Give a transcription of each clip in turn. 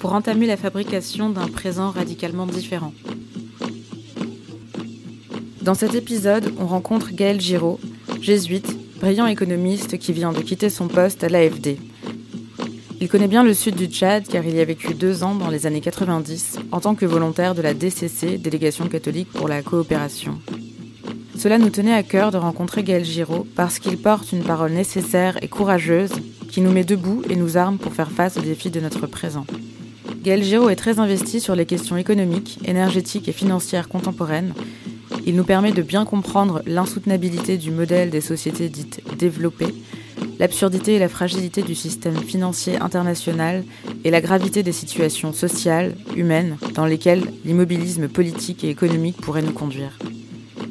pour entamer la fabrication d'un présent radicalement différent. Dans cet épisode, on rencontre Gaël Giraud, jésuite, brillant économiste qui vient de quitter son poste à l'AFD. Il connaît bien le sud du Tchad car il y a vécu deux ans dans les années 90 en tant que volontaire de la DCC, Délégation catholique pour la coopération. Cela nous tenait à cœur de rencontrer Gaël Giraud parce qu'il porte une parole nécessaire et courageuse qui nous met debout et nous arme pour faire face aux défis de notre présent. Gaël Giraud est très investi sur les questions économiques, énergétiques et financières contemporaines. Il nous permet de bien comprendre l'insoutenabilité du modèle des sociétés dites développées, l'absurdité et la fragilité du système financier international et la gravité des situations sociales, humaines, dans lesquelles l'immobilisme politique et économique pourrait nous conduire.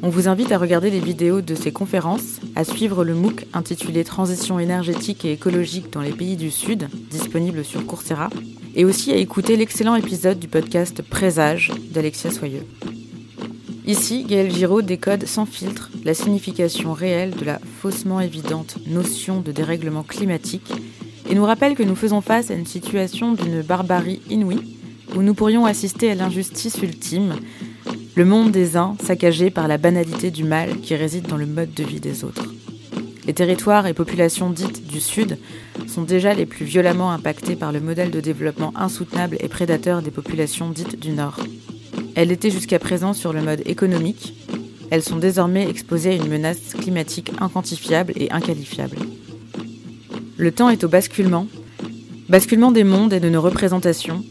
On vous invite à regarder les vidéos de ces conférences, à suivre le MOOC intitulé Transition énergétique et écologique dans les pays du Sud, disponible sur Coursera, et aussi à écouter l'excellent épisode du podcast Présage d'Alexia Soyeux. Ici, Gaël Giraud décode sans filtre la signification réelle de la faussement évidente notion de dérèglement climatique et nous rappelle que nous faisons face à une situation d'une barbarie inouïe où nous pourrions assister à l'injustice ultime, le monde des uns saccagé par la banalité du mal qui réside dans le mode de vie des autres. Les territoires et populations dites du Sud sont déjà les plus violemment impactés par le modèle de développement insoutenable et prédateur des populations dites du Nord. Elles étaient jusqu'à présent sur le mode économique, elles sont désormais exposées à une menace climatique inquantifiable et inqualifiable. Le temps est au basculement, basculement des mondes et de nos représentations,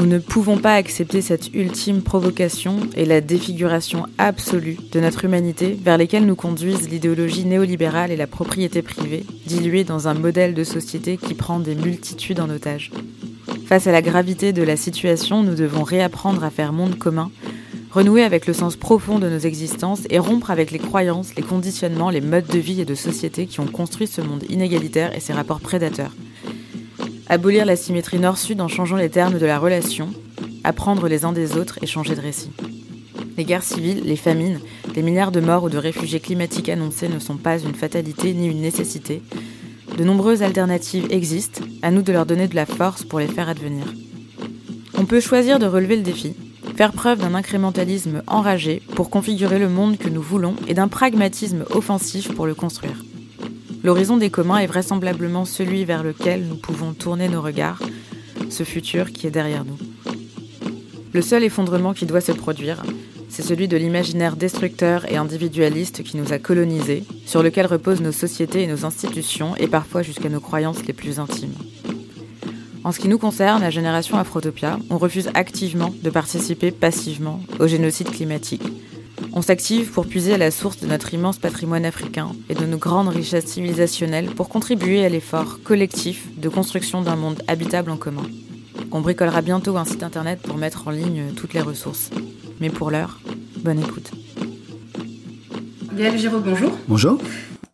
nous ne pouvons pas accepter cette ultime provocation et la défiguration absolue de notre humanité vers lesquelles nous conduisent l'idéologie néolibérale et la propriété privée, diluées dans un modèle de société qui prend des multitudes en otage. Face à la gravité de la situation, nous devons réapprendre à faire monde commun, renouer avec le sens profond de nos existences et rompre avec les croyances, les conditionnements, les modes de vie et de société qui ont construit ce monde inégalitaire et ses rapports prédateurs abolir la symétrie nord-sud en changeant les termes de la relation, apprendre les uns des autres et changer de récit. Les guerres civiles, les famines, les milliards de morts ou de réfugiés climatiques annoncés ne sont pas une fatalité ni une nécessité. De nombreuses alternatives existent, à nous de leur donner de la force pour les faire advenir. On peut choisir de relever le défi, faire preuve d'un incrémentalisme enragé pour configurer le monde que nous voulons et d'un pragmatisme offensif pour le construire. L'horizon des communs est vraisemblablement celui vers lequel nous pouvons tourner nos regards, ce futur qui est derrière nous. Le seul effondrement qui doit se produire, c'est celui de l'imaginaire destructeur et individualiste qui nous a colonisés, sur lequel reposent nos sociétés et nos institutions, et parfois jusqu'à nos croyances les plus intimes. En ce qui nous concerne, la génération Afrotopia, on refuse activement de participer passivement au génocide climatique, on s'active pour puiser à la source de notre immense patrimoine africain et de nos grandes richesses civilisationnelles pour contribuer à l'effort collectif de construction d'un monde habitable en commun. On bricolera bientôt un site internet pour mettre en ligne toutes les ressources. Mais pour l'heure, bonne écoute. Gaël Giraud, bonjour. Bonjour.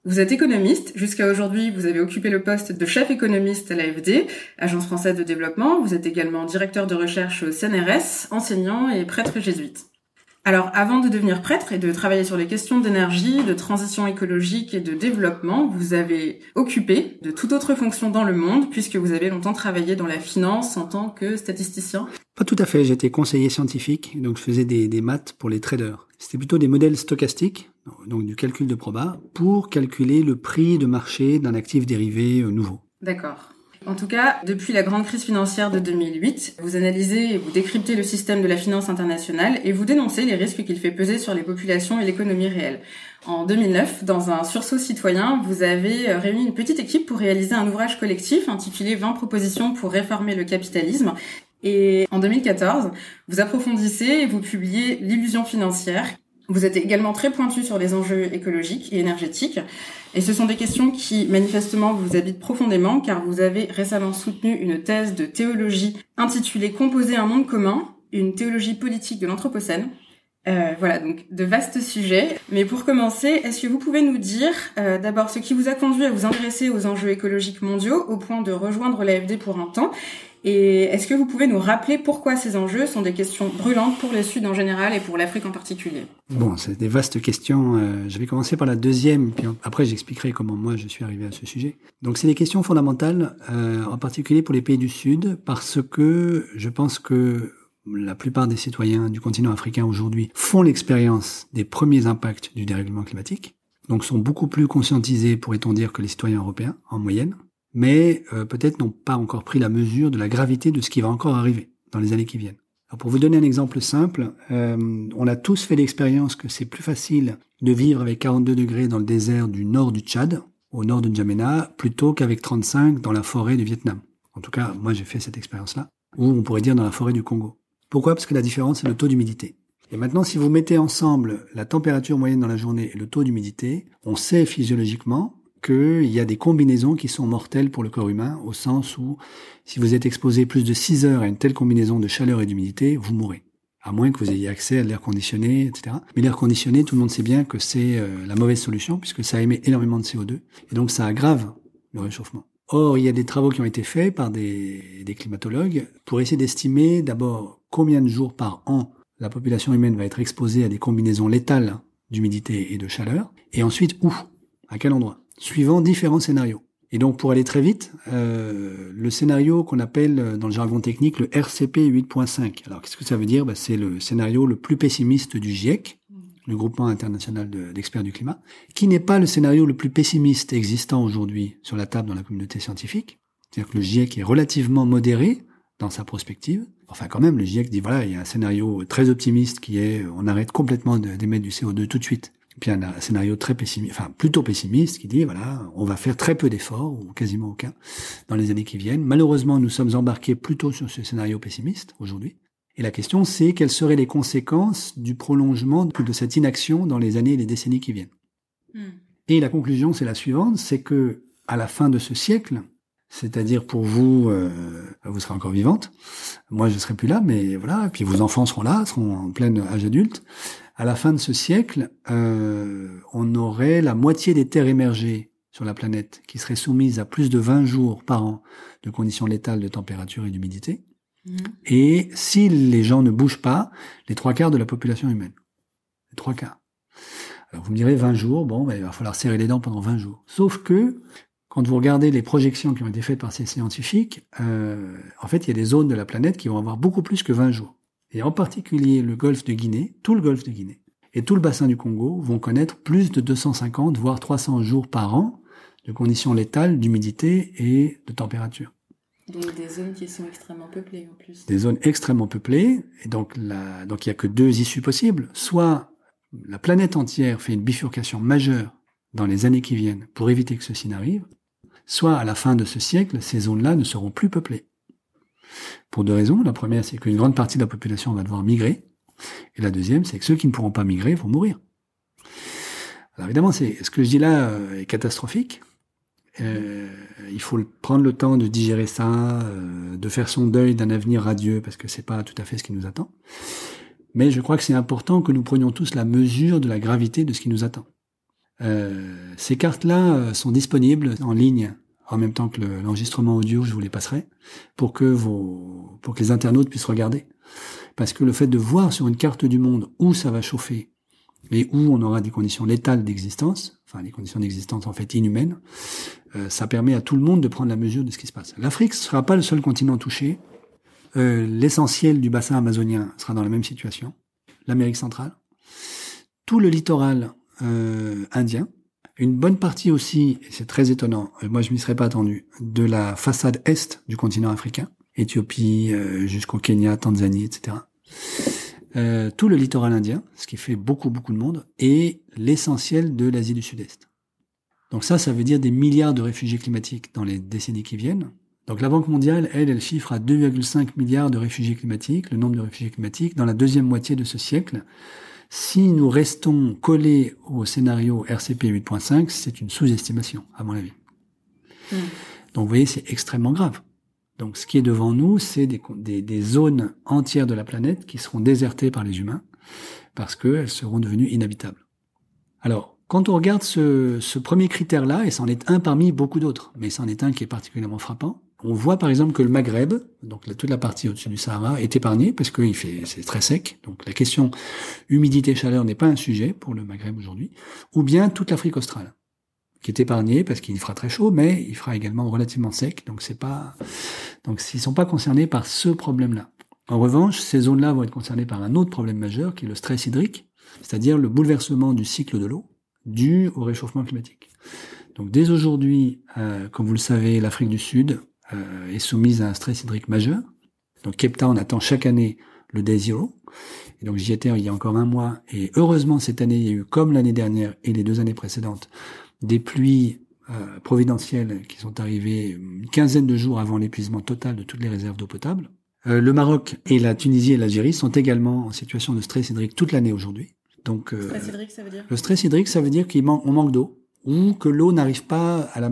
Vous êtes économiste. Jusqu'à aujourd'hui, vous avez occupé le poste de chef économiste à l'AFD, Agence française de développement. Vous êtes également directeur de recherche au CNRS, enseignant et prêtre jésuite. Alors, avant de devenir prêtre et de travailler sur les questions d'énergie, de transition écologique et de développement, vous avez occupé de toute autre fonction dans le monde, puisque vous avez longtemps travaillé dans la finance en tant que statisticien. Pas tout à fait, j'étais conseiller scientifique, donc je faisais des, des maths pour les traders. C'était plutôt des modèles stochastiques, donc du calcul de proba, pour calculer le prix de marché d'un actif dérivé euh, nouveau. D'accord. En tout cas, depuis la grande crise financière de 2008, vous analysez et vous décryptez le système de la finance internationale et vous dénoncez les risques qu'il fait peser sur les populations et l'économie réelle. En 2009, dans un sursaut citoyen, vous avez euh, réuni une petite équipe pour réaliser un ouvrage collectif intitulé 20 propositions pour réformer le capitalisme. Et en 2014, vous approfondissez et vous publiez L'illusion financière, vous êtes également très pointu sur les enjeux écologiques et énergétiques. Et ce sont des questions qui, manifestement, vous habitent profondément car vous avez récemment soutenu une thèse de théologie intitulée Composer un monde commun, une théologie politique de l'Anthropocène. Euh, voilà, donc de vastes sujets. Mais pour commencer, est-ce que vous pouvez nous dire euh, d'abord ce qui vous a conduit à vous intéresser aux enjeux écologiques mondiaux au point de rejoindre l'AFD pour un temps? Et est-ce que vous pouvez nous rappeler pourquoi ces enjeux sont des questions brûlantes pour le Sud en général et pour l'Afrique en particulier? Bon, c'est des vastes questions. Euh, je vais commencer par la deuxième, puis après j'expliquerai comment moi je suis arrivé à ce sujet. Donc c'est des questions fondamentales, en particulier pour les pays du Sud, parce que je pense que la plupart des citoyens du continent africain aujourd'hui font l'expérience des premiers impacts du dérèglement climatique, donc sont beaucoup plus conscientisés, pourrait-on dire, que les citoyens européens en moyenne mais euh, peut-être n'ont pas encore pris la mesure de la gravité de ce qui va encore arriver dans les années qui viennent. Pour vous donner un exemple simple, euh, on a tous fait l'expérience que c'est plus facile de vivre avec 42 degrés dans le désert du nord du Tchad, au nord de N'Djamena, plutôt qu'avec 35 dans la forêt du Vietnam. En tout cas, moi j'ai fait cette expérience-là, ou on pourrait dire dans la forêt du Congo. Pourquoi? Parce que la différence, c'est le taux d'humidité. Et maintenant, si vous mettez ensemble la température moyenne dans la journée et le taux d'humidité, on sait physiologiquement qu'il y a des combinaisons qui sont mortelles pour le corps humain, au sens où si vous êtes exposé plus de 6 heures à une telle combinaison de chaleur et d'humidité, vous mourrez. À moins que vous ayez accès à l'air conditionné, etc. Mais l'air conditionné, tout le monde sait bien que c'est euh, la mauvaise solution, puisque ça émet énormément de CO2, et donc ça aggrave le réchauffement. Or, il y a des travaux qui ont été faits par des, des climatologues pour essayer d'estimer d'abord combien de jours par an la population humaine va être exposée à des combinaisons létales d'humidité et de chaleur, et ensuite où, à quel endroit? Suivant différents scénarios. Et donc pour aller très vite, euh, le scénario qu'on appelle euh, dans le jargon technique le RCP 8.5. Alors qu'est-ce que ça veut dire? Bah, C'est le scénario le plus pessimiste du GIEC, le groupement international d'experts du climat, qui n'est pas le scénario le plus pessimiste existant aujourd'hui sur la table dans la communauté scientifique. C'est-à-dire que le GIEC est relativement modéré dans sa prospective. Enfin quand même, le GIEC dit voilà, il y a un scénario très optimiste qui est on arrête complètement d'émettre du CO2 tout de suite puis un, un scénario très pessimiste, enfin plutôt pessimiste, qui dit voilà, on va faire très peu d'efforts ou quasiment aucun dans les années qui viennent. Malheureusement, nous sommes embarqués plutôt sur ce scénario pessimiste aujourd'hui. Et la question, c'est quelles seraient les conséquences du prolongement de cette inaction dans les années et les décennies qui viennent? Hmm. Et la conclusion, c'est la suivante, c'est que à la fin de ce siècle, c'est-à-dire pour vous, euh, vous serez encore vivante, moi je serai plus là, mais voilà, et puis vos enfants seront là, seront en plein âge adulte à la fin de ce siècle, euh, on aurait la moitié des terres émergées sur la planète qui seraient soumises à plus de 20 jours par an de conditions létales de température et d'humidité. Mmh. Et si les gens ne bougent pas, les trois quarts de la population humaine. Les trois quarts. Alors vous me direz 20 jours, bon, ben, il va falloir serrer les dents pendant 20 jours. Sauf que, quand vous regardez les projections qui ont été faites par ces scientifiques, euh, en fait, il y a des zones de la planète qui vont avoir beaucoup plus que 20 jours et en particulier le golfe de Guinée, tout le golfe de Guinée, et tout le bassin du Congo vont connaître plus de 250, voire 300 jours par an de conditions létales d'humidité et de température. Donc des zones qui sont extrêmement peuplées en plus. Des zones extrêmement peuplées, et donc la, donc il y a que deux issues possibles. Soit la planète entière fait une bifurcation majeure dans les années qui viennent pour éviter que ceci n'arrive, soit à la fin de ce siècle, ces zones-là ne seront plus peuplées. Pour deux raisons. La première, c'est qu'une grande partie de la population va devoir migrer. Et la deuxième, c'est que ceux qui ne pourront pas migrer vont mourir. Alors évidemment, ce que je dis là euh, est catastrophique. Euh, il faut prendre le temps de digérer ça, euh, de faire son deuil d'un avenir radieux, parce que c'est pas tout à fait ce qui nous attend. Mais je crois que c'est important que nous prenions tous la mesure de la gravité de ce qui nous attend. Ces cartes-là sont disponibles en ligne en même temps que l'enregistrement audio, je vous les passerai, pour que vos, pour que les internautes puissent regarder. Parce que le fait de voir sur une carte du monde où ça va chauffer et où on aura des conditions létales d'existence, enfin des conditions d'existence en fait inhumaines, euh, ça permet à tout le monde de prendre la mesure de ce qui se passe. L'Afrique ne sera pas le seul continent touché. Euh, L'essentiel du bassin amazonien sera dans la même situation. L'Amérique centrale, tout le littoral euh, indien, une bonne partie aussi, et c'est très étonnant, moi je m'y serais pas attendu, de la façade est du continent africain, Éthiopie euh, jusqu'au Kenya, Tanzanie, etc. Euh, tout le littoral indien, ce qui fait beaucoup beaucoup de monde, et l'essentiel de l'Asie du Sud-Est. Donc ça, ça veut dire des milliards de réfugiés climatiques dans les décennies qui viennent. Donc la Banque mondiale, elle, elle chiffre à 2,5 milliards de réfugiés climatiques, le nombre de réfugiés climatiques, dans la deuxième moitié de ce siècle. Si nous restons collés au scénario RCP 8.5, c'est une sous-estimation, à mon avis. Hmm. Donc vous voyez, c'est extrêmement grave. Donc ce qui est devant nous, c'est des, des, des, zones entières de la planète qui seront désertées par les humains parce qu'elles seront devenues inhabitables. Alors, quand on regarde ce, ce premier critère-là, et c'en est un parmi beaucoup d'autres, mais c'en est un qui est particulièrement frappant, on voit par exemple que le Maghreb, donc toute la partie au-dessus du Sahara, est épargnée parce fait c'est très sec. Donc la question humidité-chaleur n'est pas un sujet pour le Maghreb aujourd'hui. Ou bien toute l'Afrique australe, qui est épargnée parce qu'il fera très chaud, mais il fera également relativement sec. Donc c'est pas donc ils sont pas concernés par ce problème-là. En revanche, ces zones-là vont être concernées par un autre problème majeur qui est le stress hydrique, c'est-à-dire le bouleversement du cycle de l'eau dû au réchauffement climatique. Donc dès aujourd'hui, euh, comme vous le savez, l'Afrique du Sud euh, est soumise à un stress hydrique majeur. Donc Cape Town attend chaque année le Day Zero. Et donc j'y étais il y a encore un mois. Et heureusement, cette année, il y a eu, comme l'année dernière et les deux années précédentes, des pluies euh, providentielles qui sont arrivées une quinzaine de jours avant l'épuisement total de toutes les réserves d'eau potable. Euh, le Maroc et la Tunisie et l'Algérie sont également en situation de stress hydrique toute l'année aujourd'hui. Donc, euh, stress hydrique, ça veut dire le stress hydrique, ça veut dire qu'on manque, manque d'eau ou que l'eau n'arrive pas à la,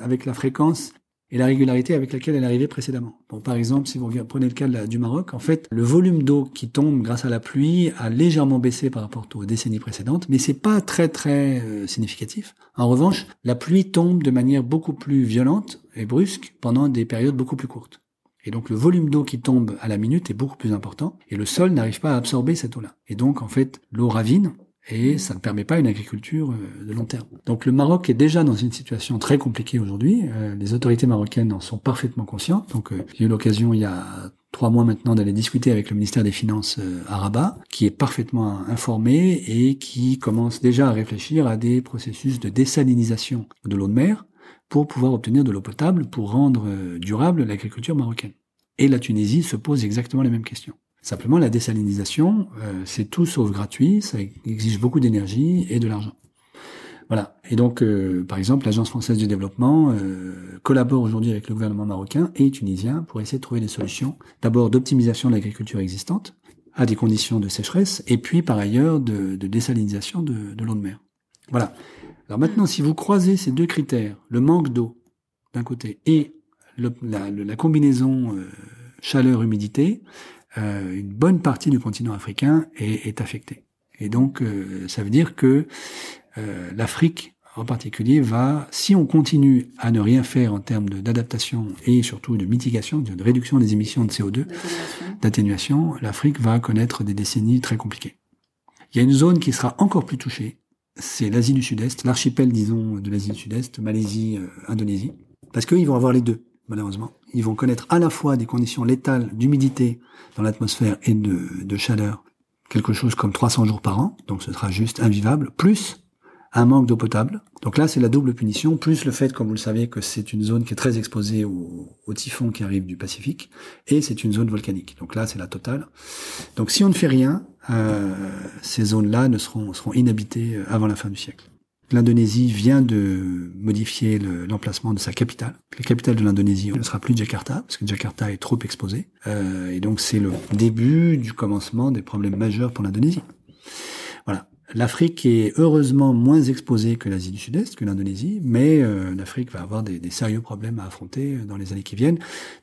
avec la fréquence et la régularité avec laquelle elle arrivait précédemment. Par exemple, si vous prenez le cas du Maroc, en fait, le volume d'eau qui tombe grâce à la pluie a légèrement baissé par rapport aux décennies précédentes, mais c'est pas très très euh, significatif. En revanche, la pluie tombe de manière beaucoup plus violente et brusque pendant des périodes beaucoup plus courtes. Et donc le volume d'eau qui tombe à la minute est beaucoup plus important et le sol n'arrive pas à absorber cette eau-là. Et donc en fait, l'eau ravine et ça ne permet pas une agriculture euh, de long terme. Donc le Maroc est déjà dans une situation très compliquée aujourd'hui. Euh, les autorités marocaines en sont parfaitement conscientes. Donc euh, j'ai eu l'occasion il y a trois mois maintenant d'aller discuter avec le ministère des Finances à Rabat, qui est parfaitement informé et qui commence déjà à réfléchir à des processus de désalinisation de l'eau de mer pour pouvoir obtenir de l'eau potable pour rendre durable l'agriculture marocaine. Et la Tunisie se pose exactement les mêmes questions. Simplement, la désalinisation, euh, c'est tout sauf gratuit, ça exige beaucoup d'énergie et de l'argent. Voilà. Et donc, euh, par exemple, l'Agence française du développement euh, collabore aujourd'hui avec le gouvernement marocain et tunisien pour essayer de trouver des solutions. D'abord d'optimisation de l'agriculture existante à des conditions de sécheresse, et puis par ailleurs de, de désalinisation de, de l'eau de mer. Voilà. Alors maintenant, si vous croisez ces deux critères, le manque d'eau d'un côté et le, la, la, combinaison chaleur-humidité, euh, une bonne partie du continent africain est, est affectée. Et donc, euh, ça veut dire que euh, l'Afrique en particulier va, si on continue à ne rien faire en termes d'adaptation et surtout de mitigation, de réduction des émissions de CO2, d'atténuation, l'Afrique va connaître des décennies très compliquées. Il y a une zone qui sera encore plus touchée, c'est l'Asie du Sud-Est, l'archipel, disons, de l'Asie du Sud-Est, Malaisie, Indonésie, parce qu'ils vont avoir les deux malheureusement. Ils vont connaître à la fois des conditions létales d'humidité dans l'atmosphère et de, chaleur, quelque chose comme 300 jours par an, donc ce sera juste invivable, plus un manque d'eau potable. Donc là, c'est la double punition, plus le fait, comme vous le savez, que c'est une zone qui est très exposée aux au typhons qui arrivent du Pacifique, et c'est une zone volcanique. Donc là, c'est la totale. Donc si on ne fait rien, euh, ces zones-là ne seront, seront inhabitées euh, avant la fin du siècle. L'Indonésie vient de modifier l'emplacement de sa capitale. La capitale de l'Indonésie ne sera plus Jakarta, parce que Jakarta est trop exposé. Euh, et donc c'est le début du commencement des problèmes majeurs pour l'Indonésie. Voilà. L'Afrique est heureusement moins exposée que l'Asie du Sud-Est, que l'Indonésie, mais euh, l'Afrique va avoir des, sérieux problèmes à affronter dans les années qui viennent,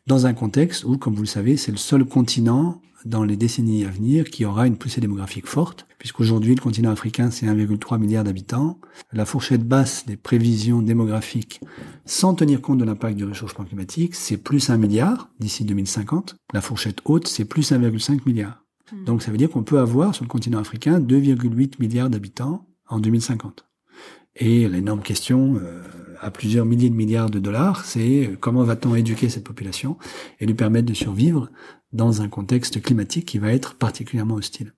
dans un contexte où, comme vous le savez, c'est le seul continent dans les décennies à venir qui aura une poussée démographique forte, puisqu'aujourd'hui le continent africain c'est 1,3 milliard d'habitants. La fourchette basse des prévisions démographiques, sans tenir compte de l'impact du réchauffement climatique, c'est plus 1 milliard d'ici 2050. La fourchette haute c'est plus 1,5 milliard. Hmm. Donc ça veut dire qu'on peut avoir sur le continent africain 2,8 milliards d'habitants en 2050. Et l'énorme question euh, à plusieurs milliers de milliards de dollars, c'est comment va-t-on éduquer cette population et lui permettre de survivre dans un contexte climatique qui va être particulièrement hostile.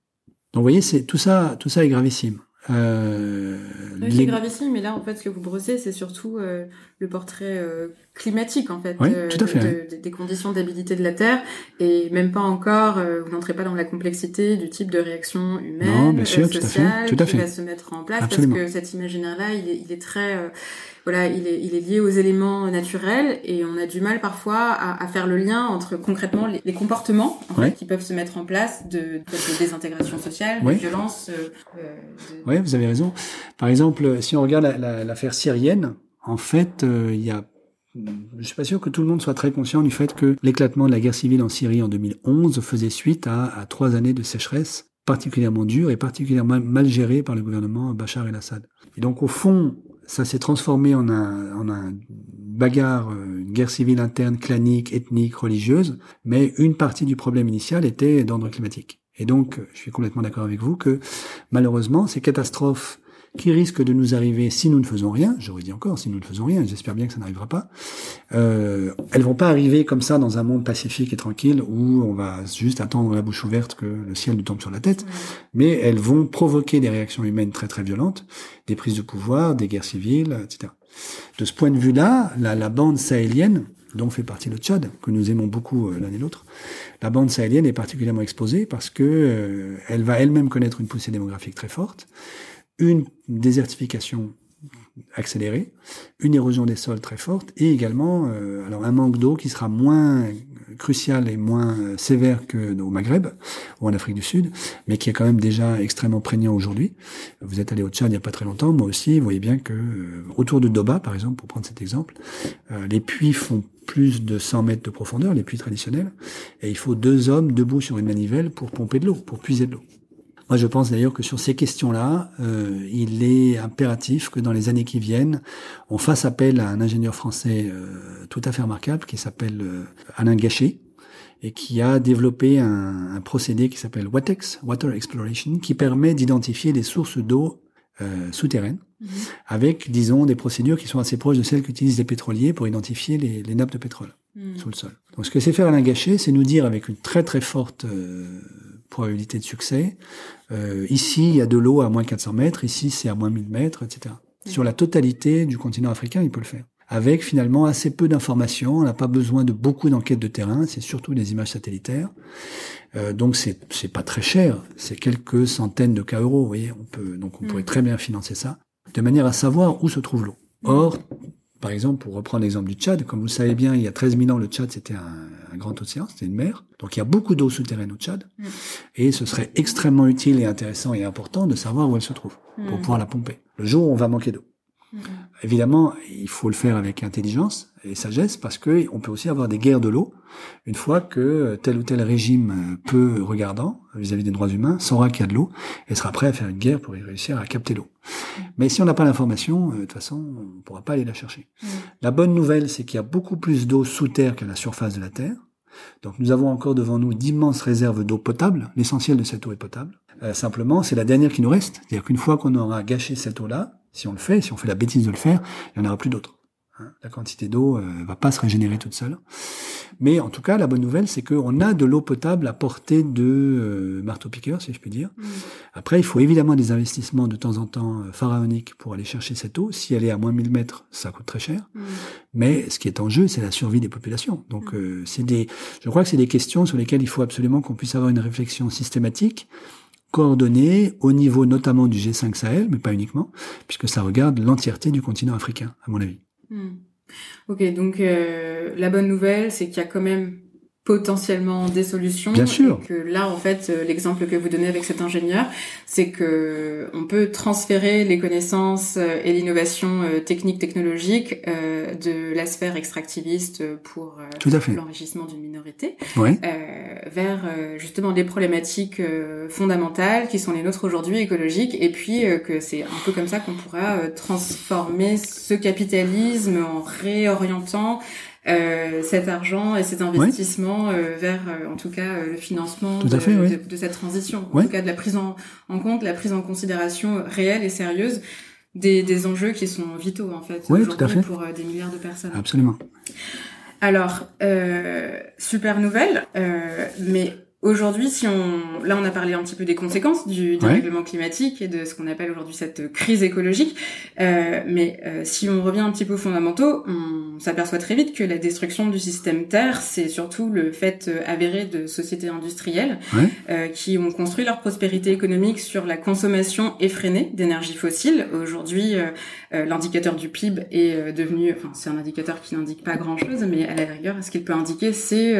Donc vous voyez, c'est tout ça, tout ça est gravissime. Euh, c'est gravissime, mais là, en fait, ce que vous brossez, c'est surtout euh, le portrait euh, climatique, en fait, oui, euh, tout à fait des conditions d'habilité de la Terre, et même pas encore, vous n'entrez pas dans la complexité du type de réaction humaine, non, bien sûr, sociale, tout à fait, qui va se mettre en place, Absolument. parce que cet imaginaire-là, il est, il est très voilà, il est, il est lié aux éléments naturels et on a du mal parfois à, à faire le lien entre concrètement les, les comportements en fait, qui peuvent se mettre en place de, de désintégration sociale, de violence. Euh. Oui, vous avez raison. Par exemple, si on regarde l'affaire la, syrienne, en fait, euh, il y a je suis pas sûr que tout le monde soit très conscient du fait que l'éclatement de la guerre civile en Syrie en 2011 faisait suite à, à trois années de sécheresse particulièrement dures et particulièrement mal gérées par le gouvernement Bachar el-Assad. Et donc au fond, ça s'est transformé en un, en un bagarre, euh, une guerre civile interne, clanique, ethnique, religieuse, mais une partie du problème initial était d'ordre climatique. Et donc, je suis complètement d'accord avec vous que malheureusement, ces catastrophes qui risquent de nous arriver si nous ne faisons rien, j'aurais dit encore si nous ne faisons rien, j'espère bien que ça n'arrivera pas, euh, elles vont pas arriver comme ça dans un monde pacifique et tranquille où on va juste attendre la bouche ouverte que le ciel nous tombe sur la tête, mais elles vont provoquer des réactions humaines très très violentes, des prises de pouvoir, des guerres civiles, etc. De ce point de vue-là, la, la bande sahélienne, dont fait partie le Tchad, que nous aimons beaucoup euh, l'un et l'autre, la bande sahélienne est particulièrement exposée parce que euh, elle va elle-même connaître une poussée démographique très forte une désertification accélérée, une érosion des sols très forte et également euh, alors un manque d'eau qui sera moins crucial et moins euh, sévère que au Maghreb ou en Afrique du Sud, mais qui est quand même déjà extrêmement prégnant aujourd'hui. Vous êtes allé au Tchad il n'y a pas très longtemps, moi aussi, vous voyez bien que euh, autour de Doba, par exemple, pour prendre cet exemple, les puits font plus de 100 mètres de profondeur, les puits traditionnels, et il faut deux hommes debout sur une manivelle pour pomper de l'eau, pour puiser de l'eau. Moi, je pense d'ailleurs que sur ces questions-là, euh, il est impératif que dans les années qui viennent, on fasse appel à un ingénieur français euh, tout à fait remarquable qui s'appelle euh, Alain Gachet et qui a développé un, un procédé qui s'appelle WATEX, Water Exploration, qui permet d'identifier des sources d'eau euh, souterraines, mhm. avec, disons, des procédures qui sont assez proches de celles qu'utilisent les pétroliers pour identifier les, les nappes de pétrole mhm. sous le sol. Donc, ce que c'est faire Alain Gachet, c'est nous dire avec une très très forte probabilité de succès. Euh, ici, il y a de l'eau à moins 400 mètres, ici c'est à moins 1000 mètres, etc. Sur la totalité du continent africain, il peut le faire. Avec finalement assez peu d'informations, on n'a pas besoin de beaucoup d'enquêtes de terrain, c'est surtout des images satellitaires. Euh, donc c'est c'est pas très cher, c'est quelques centaines de cas euros, vous voyez. On peut donc on pourrait mm. très bien financer ça, de manière à savoir où se trouve l'eau. Or, par exemple, pour reprendre l'exemple du Tchad, comme vous le savez bien, il y a 13 000 ans, le Tchad, c'était un, un, grand océan, c'était une mer. Donc il y a beaucoup d'eau souterraine au Tchad. Mm. Et ce serait extrêmement utile et intéressant et important de savoir où elle se trouve pour mm. pouvoir la pomper. Le jour où on va manquer d'eau. Mm. Évidemment, il faut le faire avec intelligence et sagesse parce que on peut aussi avoir des guerres de l'eau une fois que tel ou tel régime peu regardant vis-à-vis des droits humains saura qu'il y a de l'eau et sera prêt à faire une guerre pour y réussir à capter l'eau. Mais si on n'a pas l'information, euh, de toute façon, on ne pourra pas aller la chercher. La bonne nouvelle, c'est qu'il y a beaucoup plus d'eau sous terre qu'à la surface de la Terre. Donc nous avons encore devant nous d'immenses réserves d'eau potable. L'essentiel de cette eau est potable. Euh, simplement, c'est la dernière qui nous reste. C'est-à-dire qu'une fois qu'on aura gâché cette eau-là, si on le fait, si on fait la bêtise de le faire, il n'y en aura plus d'autres. Hein. La quantité d'eau euh, va pas se régénérer toute seule. Mais en tout cas, la bonne nouvelle, c'est qu'on a de l'eau potable à portée de euh, marteau-piqueur, si je puis dire. Mm. Après, il faut évidemment des investissements de temps en temps euh, pharaoniques pour aller chercher cette eau. Si elle est à moins 1000 mètres, ça coûte très cher. Mm. Mais ce qui est en jeu, c'est la survie des populations. Donc, mm. euh, c'est des, je crois que c'est des questions sur lesquelles il faut absolument qu'on puisse avoir une réflexion systématique coordonnée au niveau notamment du G5 Sahel, mais pas uniquement, puisque ça regarde l'entièreté du continent africain, à mon avis. Ok, donc euh, la bonne nouvelle, c'est qu'il y a quand même potentiellement des solutions. Bien sûr. Et que là, en fait, euh, l'exemple que vous donnez avec cet ingénieur, c'est que on peut transférer les connaissances euh, et l'innovation euh, technique technologique de la sphère extractiviste pour l'enrichissement d'une minorité vers justement des problématiques fondamentales qui sont les nôtres aujourd'hui écologiques et puis que c'est un peu comme ça qu'on pourra transformer ce capitalisme en réorientant euh, cet argent et cet investissement euh, vers, euh, en tout cas, le financement de, de, cette transition. En tout cas, de la prise en, en, compte, la prise en considération réelle et sérieuse des, des enjeux qui sont vitaux, en fait, aujourd'hui pour des milliards de personnes. Absolument. Alors, super nouvelle, mais Aujourd'hui, si on, là, on a parlé un petit peu des conséquences du dérèglement climatique et de ce qu'on appelle aujourd'hui cette crise écologique. Euh, mais euh, si on revient un petit peu aux fondamentaux, on s'aperçoit très vite que la destruction du système Terre, c'est surtout le fait euh, avéré de sociétés industrielles euh, qui ont construit leur prospérité économique sur la consommation effrénée d'énergie fossile. Aujourd'hui, euh, l'indicateur du PIB est devenu, enfin, c'est un indicateur qui n'indique pas grand-chose, mais à la rigueur, ce qu'il peut indiquer, c'est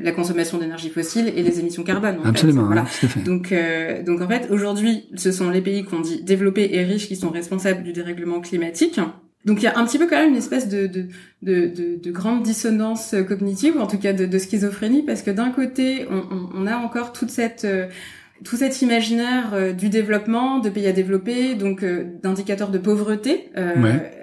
la consommation d'énergie fossile et les émissions carbone. En Absolument. Voilà. Donc, euh, donc en fait, aujourd'hui, ce sont les pays qu'on dit développés et riches qui sont responsables du dérèglement climatique. Donc il y a un petit peu quand même une espèce de, de, de, de, grande dissonance cognitive, ou en tout cas de, de schizophrénie, parce que d'un côté, on, on, on, a encore toute cette... Euh, tout cet imaginaire euh, du développement, de pays à développer, donc euh, d'indicateurs de pauvreté, ouais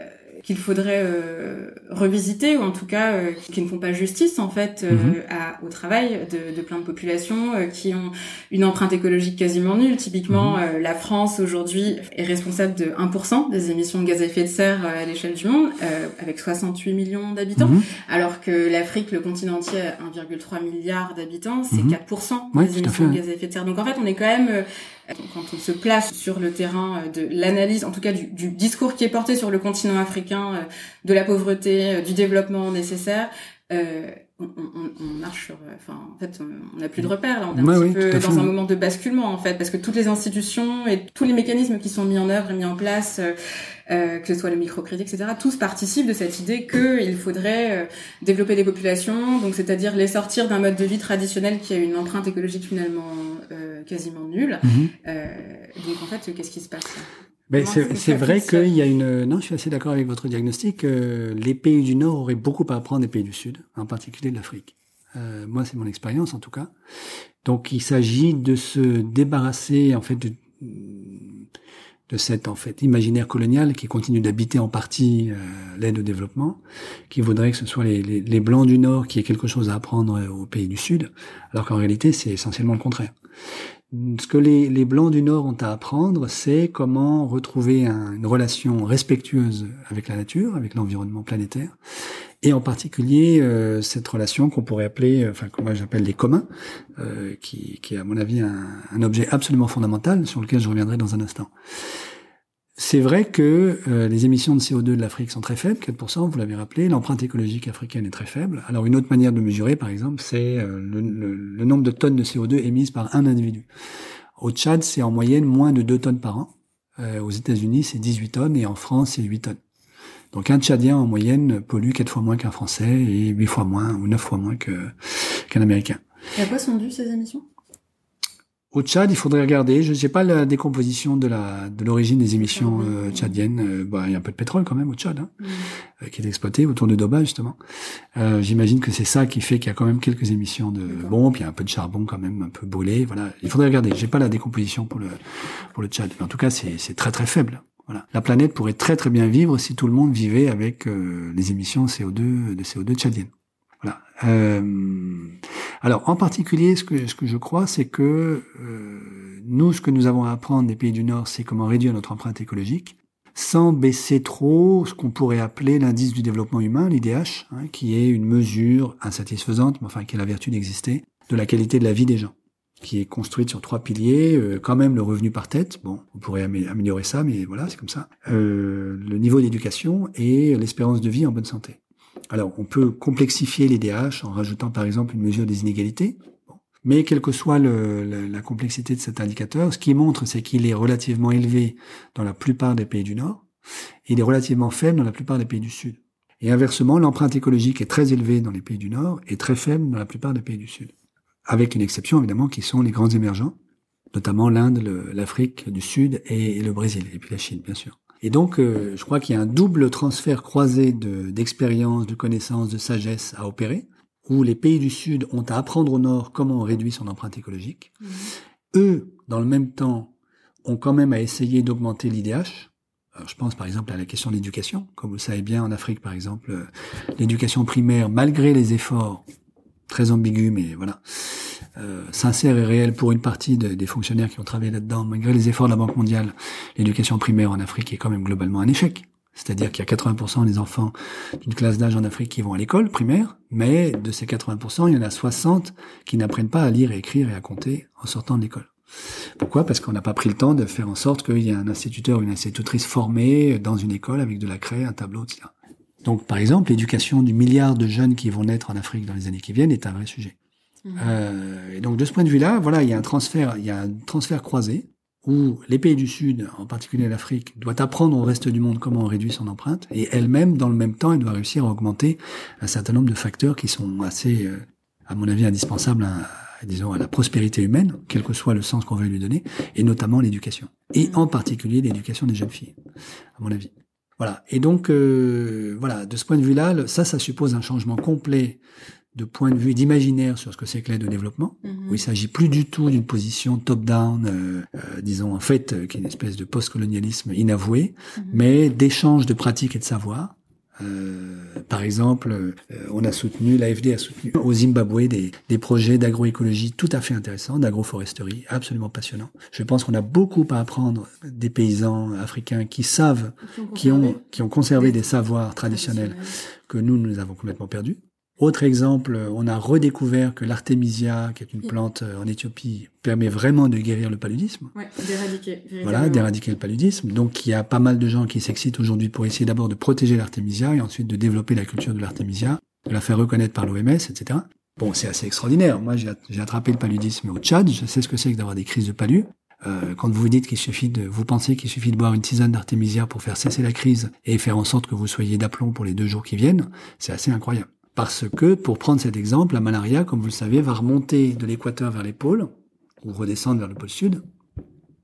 qu'il faudrait euh, revisiter ou en tout cas euh, qui ne font pas justice en fait euh, mhm. à, au travail de, de plein de populations qui ont une empreinte écologique quasiment nulle. Typiquement, mhm. la France aujourd'hui est responsable de 1% des émissions de gaz à effet de serre à l'échelle du monde, avec 68 millions d'habitants, mhm. alors que l'Afrique, le continent entier, a 1,3 milliard d'habitants, c'est 4% des émissions de gaz à effet de serre. Donc en fait, on est quand même quand on se place sur le terrain euh, de l'analyse, en tout cas du, discours qui est porté sur le continent africain, euh, de la pauvreté, euh, du développement nécessaire, euh, on, on, on, marche sur, enfin, en fait, on n'a plus de repères là. On est un petit peu dans un moment de basculement en fait, parce que toutes les institutions et tous les mécanismes qui sont mis en œuvre et mis en place, euh, que ce soit le microcrédit, etc., tous participent de cette idée qu'il faudrait développer des populations, donc c'est-à-dire les sortir d'un mode de vie traditionnel qui a une empreinte écologique finalement quasiment nulle. Mhm. donc en fait, qu'est-ce qui se passe mais c'est vrai qu'il y a une. Non, je suis assez d'accord avec votre diagnostic. Euh, les pays du Nord auraient beaucoup à apprendre des pays du Sud, en particulier de l'Afrique. Euh, moi, c'est mon expérience en tout cas. Donc, il s'agit de se débarrasser en fait de, de cet en fait imaginaire colonial qui continue d'habiter en partie euh, l'aide au développement, qui voudrait que ce soit les, les, les, blancs du Nord qui aient quelque chose à apprendre aux pays du Sud, alors qu'en réalité, c'est essentiellement le contraire ce que les, les, Blancs du Nord ont à apprendre, c'est comment retrouver une relation respectueuse avec la nature, avec l'environnement planétaire, et en particulier euh, cette relation qu'on pourrait appeler, euh, enfin que moi j'appelle les communs, euh, qui, qui, est à mon avis un, un, objet absolument fondamental sur lequel je reviendrai dans un instant. C'est vrai que euh, les émissions de CO2 de l'Afrique sont très faibles, 4%, vous l'avez rappelé. L'empreinte écologique africaine est très faible. Alors une autre manière de mesurer, par exemple, c'est euh, le, nombre de tonnes de CO2 émises par un individu. Au Tchad, c'est en moyenne moins de 2 tonnes par an. Euh, aux États-Unis, c'est 18 tonnes et en France, c'est 8 tonnes. Donc un Tchadien en moyenne pollue 4 fois moins qu'un Français et 8 fois moins ou 9 fois moins qu'un Américain. Et à quoi sont dues ces émissions? Au Tchad, il faudrait regarder. Je ne sais pas la décomposition de la de l'origine des émissions euh, tchadiennes. Euh, bah, il y a un peu de pétrole quand même au Tchad, hein, mm. euh, qui est exploité autour de Doba justement. Euh, J'imagine que c'est ça qui fait qu'il y a quand même quelques émissions de bombes. Il y a un peu de charbon quand même, un peu brûlé. Voilà, il faudrait regarder. J'ai pas la décomposition pour le pour le Tchad, mais en tout cas, c'est très très faible. Voilà. La planète pourrait très très bien vivre si tout le monde vivait avec les émissions CO2 de CO2 tchadiennes. Voilà. Euh, alors, en particulier, ce que, je crois, c'est que euh, nous, ce que nous avons à apprendre des pays du Nord, c'est comment réduire notre empreinte écologique sans baisser trop ce qu'on pourrait appeler l'indice du développement humain, l'IDH, hein, qui est une mesure insatisfaisante, mais enfin qui a la vertu d'exister, de la qualité de la vie des gens, qui est construite sur trois piliers, euh, quand même le revenu par tête, bon, on pourrait améliorer ça, mais voilà, c'est comme ça, euh, le niveau d'éducation et l'espérance de vie en bonne santé. Alors, on peut complexifier les DH en rajoutant par exemple une mesure des inégalités. Mais quelle que soit la, complexité de cet indicateur, ce qui montre, c'est qu'il est relativement élevé dans la plupart des pays du Nord il est relativement faible dans la plupart des pays du Sud. Et inversement, l'empreinte écologique est très élevée dans les pays du Nord et très faible dans la plupart des pays du Sud. Avec une exception, évidemment, qui sont les grands émergents, notamment l'Inde, l'Afrique du Sud et, le Brésil, et puis la Chine, bien sûr. Et donc, euh, je crois qu'il y a un double transfert croisé d'expérience, de, connaissances, de sagesse à opérer, où les pays du Sud ont à apprendre au Nord comment on réduit son empreinte écologique. Mmh. Eux, dans le même temps, ont quand même à essayer d'augmenter l'IDH. Je pense par exemple à la question de l'éducation. Comme vous le savez bien, en Afrique, par exemple, euh, l'éducation primaire, malgré les efforts très ambigus, mais voilà, euh, sincères et réels pour une partie des fonctionnaires qui ont travaillé là-dedans, malgré les efforts de la Banque mondiale, l'éducation primaire en Afrique est quand même globalement un échec. C'est-à-dire qu'il y a 80% des enfants d'une classe d'âge en Afrique qui vont à l'école primaire, mais de ces 80%, il y en a 60 qui n'apprennent pas à lire et écrire et à compter en sortant de l'école. Pourquoi? Parce qu'on n'a pas pris le temps de faire en sorte qu'il y ait un instituteur ou une institutrice formée dans une école avec de la craie, un tableau, etc. Donc, par exemple, l'éducation du milliard de jeunes qui vont naître en Afrique dans les années qui viennent est un vrai sujet. Mmh. Euh, et donc, de ce point de vue-là, voilà, il y a un transfert, il y a un transfert croisé où les pays du Sud, en particulier l'Afrique, doit apprendre au reste du monde comment on réduit son empreinte, et elle-même, dans le même temps, elle doit réussir à augmenter un certain nombre de facteurs qui sont assez, euh, à mon avis, indispensables à, disons, à la prospérité humaine, quel que soit le sens qu'on veut lui donner, et notamment l'éducation. Et en particulier l'éducation des jeunes filles, à mon avis. Voilà. Et donc, euh, voilà, de ce point de vue-là, ça, ça suppose un changement complet de point de vue d'imaginaire sur ce que c'est que l'aide au développement, mhm. où il s'agit plus du tout d'une position top-down, euh, euh, disons en fait, qui est une espèce de post-colonialisme inavoué, mhm. mais d'échange de pratiques et de savoir, euh, par exemple, euh, on a soutenu, l'AFD a soutenu au Zimbabwe des, des projets d'agroécologie tout à fait intéressants, d'agroforesterie, absolument passionnants. Je pense qu'on a beaucoup à apprendre des paysans africains qui savent, qui ont, qui ont, conservé des, savoirs traditionnels que nous, nous avons complètement perdus. Autre exemple, on a redécouvert que l'artémisia, qui est une plante euh, en Éthiopie, permet vraiment de guérir le paludisme. Ouais, d'éradiquer. Voilà, d'éradiquer le paludisme. Donc il y a pas mal de gens qui s'excitent aujourd'hui pour essayer d'abord de protéger l'artémisia et ensuite de développer la culture de l'artémisia, de la faire reconnaître par l'OMS, etc. Bon, c'est assez extraordinaire. Moi, j'ai attrapé le paludisme au Tchad. Je sais ce que c'est que d'avoir des crises de palu. Euh, quand vous vous dites qu'il suffit de, vous pensez qu'il suffit de boire une tisane d'artémisia pour faire cesser la crise et faire en sorte que vous soyez d'aplomb pour les deux jours qui viennent, c'est assez incroyable. Parce que, pour prendre cet exemple, la malaria, comme vous le savez, va remonter de l'équateur vers les pôles, ou redescendre vers le pôle sud.